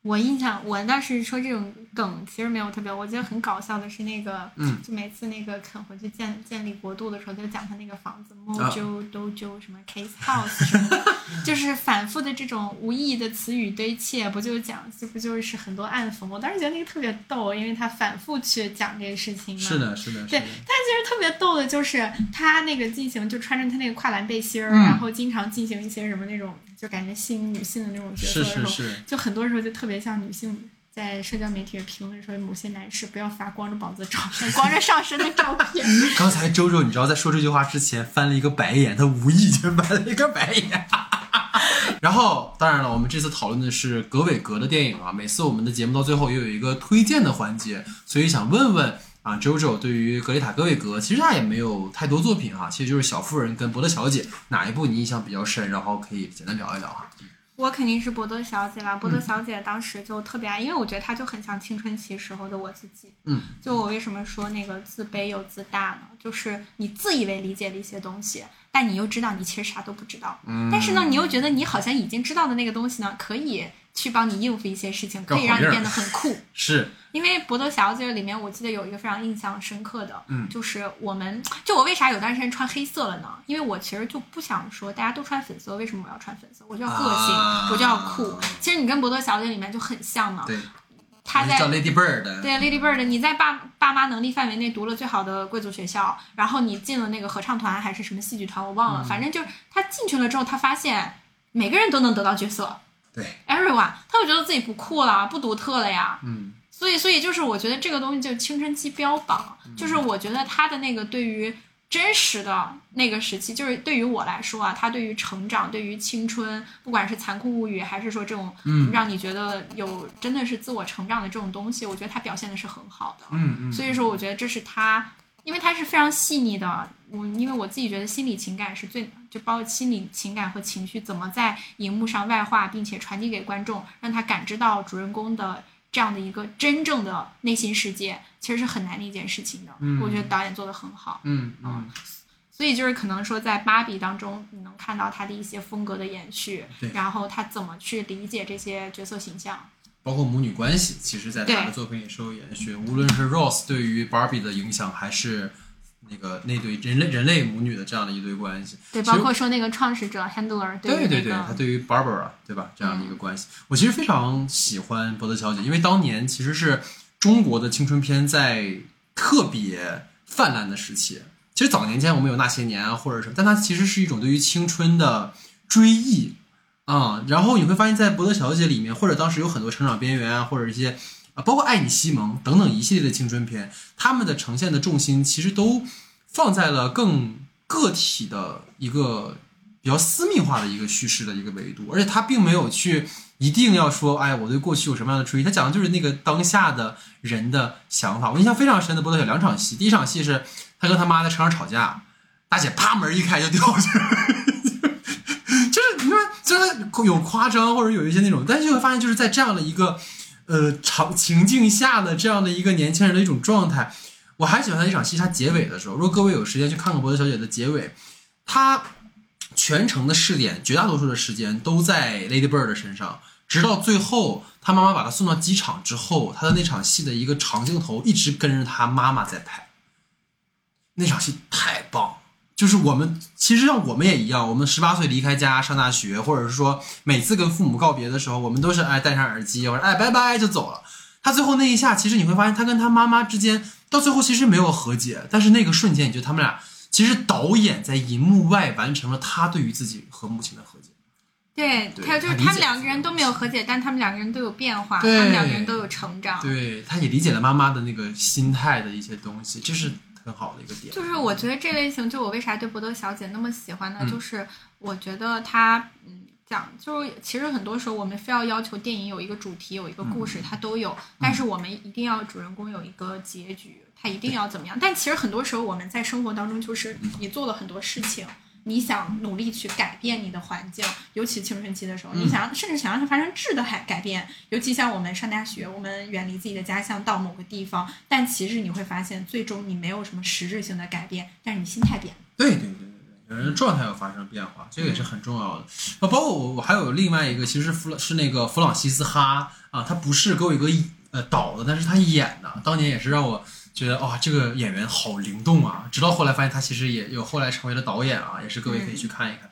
我印象，我倒是说这种梗其实没有特别，我觉得很搞笑的是那个，嗯，就每次那个肯回去建建立国度的时候，就讲他那个房子啊 Mojo Dojo 什么 Case House 什么的，就是反复的这种无意义的词语堆砌，不就讲这不就是很多暗讽？我当时觉得那个特别逗，因为他反复去讲这个事情嘛。是的，是的，对，但。其实特别逗的就是他那个进行，就穿着他那个跨栏背心儿，嗯然后经常进行一些什么那种，就感觉吸引女性的那种角色的时候，是是，就很多时候就特别像女性在社交媒体评论说，某些男士不要发光着膀子照片、光着上身的照片。刚才周周，你知道在说这句话之前翻了一个白眼，他无意间翻了一个白眼。然后，当然了，我们这次讨论的是格伟格的电影啊。每次我们的节目到最后也有一个推荐的环节，所以想问问啊，周周对于格雷塔·格伟格，其实他也没有太多作品哈、其实就是《小妇人》跟《伯德小姐》哪一部你印象比较深？然后可以简单聊一聊哈。我肯定是博德小姐啦，博德小姐当时就特别爱，因为我觉得她就很像青春期时候的我自己。嗯，就我为什么说那个自卑又自大呢？就是你自以为理解了一些东西，但你又知道你其实啥都不知道。嗯但是呢，你又觉得你好像已经知道的那个东西呢，可以去帮你应付一些事情，可以让你变得很酷。是，因为《博德小姐》里面，我记得有一个非常印象深刻的，嗯就是我们就我为啥有段时间穿黑色了呢？因为我其实就不想说大家都穿粉色，为什么我要穿粉色？我就要个性，啊我就要酷。其实你跟《博德小姐》里面就很像嘛，对，她在叫 Lady Bird，对 Lady Bird，你在爸爸妈能力范围内读了最好的贵族学校，然后你进了那个合唱团还是什么戏剧团，我忘了，嗯反正就是他进去了之后，他发现每个人都能得到角色对，，everyone，他就觉得自己不酷了，不独特了呀。嗯，所以，所以就是我觉得这个东西就是青春期标榜，就是我觉得他的那个对于真实的那个时期，就是对于我来说啊，他对于成长、对于青春，不管是残酷物语，还是说这种嗯。让你觉得有真的是自我成长的这种东西，我觉得他表现的是很好的。嗯嗯，所以说，我觉得这是他，因为它是非常细腻的。我因为我自己觉得心理情感是最，就包括心理情感和情绪怎么在荧幕上外化，并且传递给观众，让他感知到主人公的这样的一个真正的内心世界，其实是很难的一件事情的。嗯我觉得导演做的很好。嗯嗯，所以就是可能说，在芭比当中，你能看到他的一些风格的延续对，然后他怎么去理解这些角色形象。包括母女关系，其实在他的作品里是有延续。无论是 Rose 对于 Barbie 的影响，还是那个那对人类人类母女的这样的一对关系，对，包括说那个创始者 Handler 对对对，于那个他对于 Barbara 对吧这样的一个关系，我其实非常喜欢伯德小姐，因为当年其实是中国的青春片在特别泛滥的时期。其实早年间我们有那些年啊，或者什么，但它其实是一种对于青春的追忆啊、然后你会发现在伯德小姐里面，或者当时有很多成长边缘啊，或者一些啊，包括爱你西蒙等等一系列的青春片，他们的呈现的重心其实都放在了更个体的一个比较私密化的一个叙事的一个维度，而且他并没有去一定要说，哎，我对过去有什么样的追忆。他讲的就是那个当下的人的想法。我印象非常深的波多小两场戏，第一场戏是他跟他妈在车上吵架，大姐啪门一开就掉下去了，有夸张或者有一些那种，但是就会发现就是在这样的一个呃场情境下的这样的一个年轻人的一种状态。我还喜欢他一场戏，他结尾的时候，如果各位有时间去看看《伯德小姐》的结尾，他全程的试点，绝大多数的时间都在 Lady Bird 身上，直到最后他妈妈把他送到机场之后，他的那场戏的一个长镜头一直跟着他妈妈在拍，那场戏太棒了。就是我们其实像我们也一样，我们十八岁离开家上大学，或者是说每次跟父母告别的时候，我们都是哎戴上耳机，或者哎拜拜就走了。他最后那一下，其实你会发现他跟他妈妈之间到最后其实没有和解，但是那个瞬间，你觉得他们俩其实导演在银幕外完成了他对于自己和母亲的和解。对，对还有就是他们两个人都没有和解，但他们两个人都有变化，他们两个人都有成长。对，他也理解了妈妈的那个心态的一些东西，这是很好的一个点。就是我觉得这类型，就我为啥对博德小姐那么喜欢呢？嗯就是我觉得她，嗯，讲就是其实很多时候我们非要要求电影有一个主题，有一个故嗯事，它都有，但是我们一定要主人公有一个结局，他一定要怎么样？但其实很多时候我们在生活当中，就是你做了很多事情。你想努力去改变你的环境，尤其青春期的时候，你想甚至想让它发生质的改改变。尤其像我们上大学，我们远离自己的家乡到某个地方，但其实你会发现，最终你没有什么实质性的改变，但是你心态变了。对对对对对，人的状态要发生变化，这个也是很重要的。啊，包括我我还有另外一个，其实是弗朗是那个弗朗西斯哈啊，他不是给我一个呃导的，但是他演的，当年也是让我觉得哇、这个演员好灵动啊。直到后来发现他其实也有后来成为了导演啊，也是各位可以去看一看。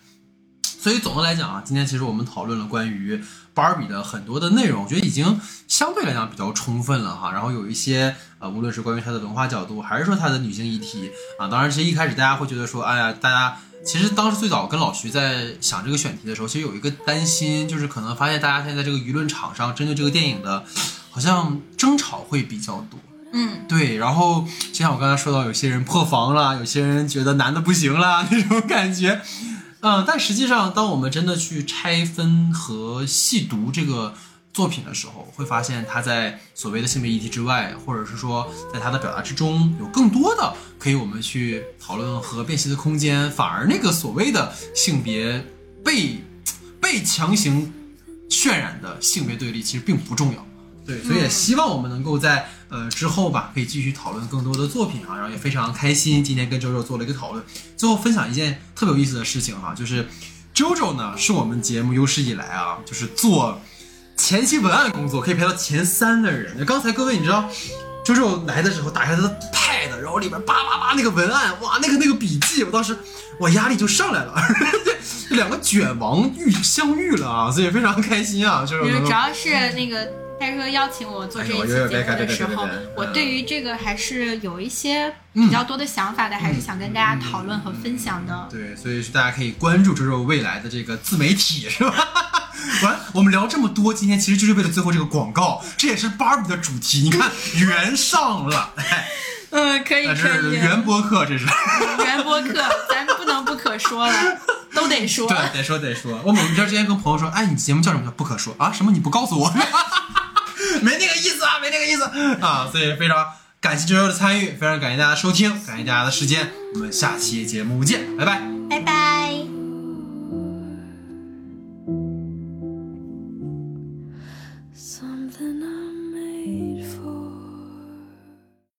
所以总的来讲啊，今天其实我们讨论了关于芭比的很多的内容，我觉得已经相对来讲比较充分了哈。然后有一些呃，无论是关于它的文化角度，还是说它的女性议题啊，当然其实一开始大家会觉得说，哎呀，大家其实当时最早跟老徐在想这个选题的时候，其实有一个担心，就是可能发现大家现在这个舆论场上针对这个电影的，好像争吵会比较多。嗯，对，然后就像我刚才说到，有些人破防了，有些人觉得男的不行了 那种感觉，嗯，但实际上，当我们真的去拆分和细读这个作品的时候，会发现他在所谓的性别议题之外，或者是说在他的表达之中，有更多的可以我们去讨论和辨析的空间，反而那个所谓的性别被被强行渲染的性别对立，其实并不重要。对，所以也希望我们能够在呃之后吧，可以继续讨论更多的作品啊，然后也非常开心，今天跟周周做了一个讨论。最后分享一件特别有意思的事情哈、就是周周呢是我们节目有史以来啊，就是做前期文案工作可以排到前三的人。刚才各位你知道，周周来的时候打开他的 pad，然后里边叭叭叭那个文案，哇，那个那个笔记，我当时我压力就上来了，这两个卷王遇相遇了啊，所以非常开心啊，就是主要是那个戴哥邀请我做这一期节目的时候我嗯对于这个还是有一些比较多的想法的，还是想跟大家讨论和分享的。对，所以是大家可以关注周周未来的这个自媒体，是吧？完，我们聊这么多，今天其实就是为了最后这个广告，这也是芭比的主题。你看，圆上了，哎，嗯，可以这可以。是原播客，这是。原播客，咱不能不可说了，都得说。对，得说得说。我某一天之前跟朋友说，哎，你节目叫什么？不可说啊？什么？你不告诉我？没那个意思啊，没那个意思啊。所以非常感谢周周的参与，非常感谢大家收听，感谢大家的时间，我们下期节目见，拜拜。拜拜。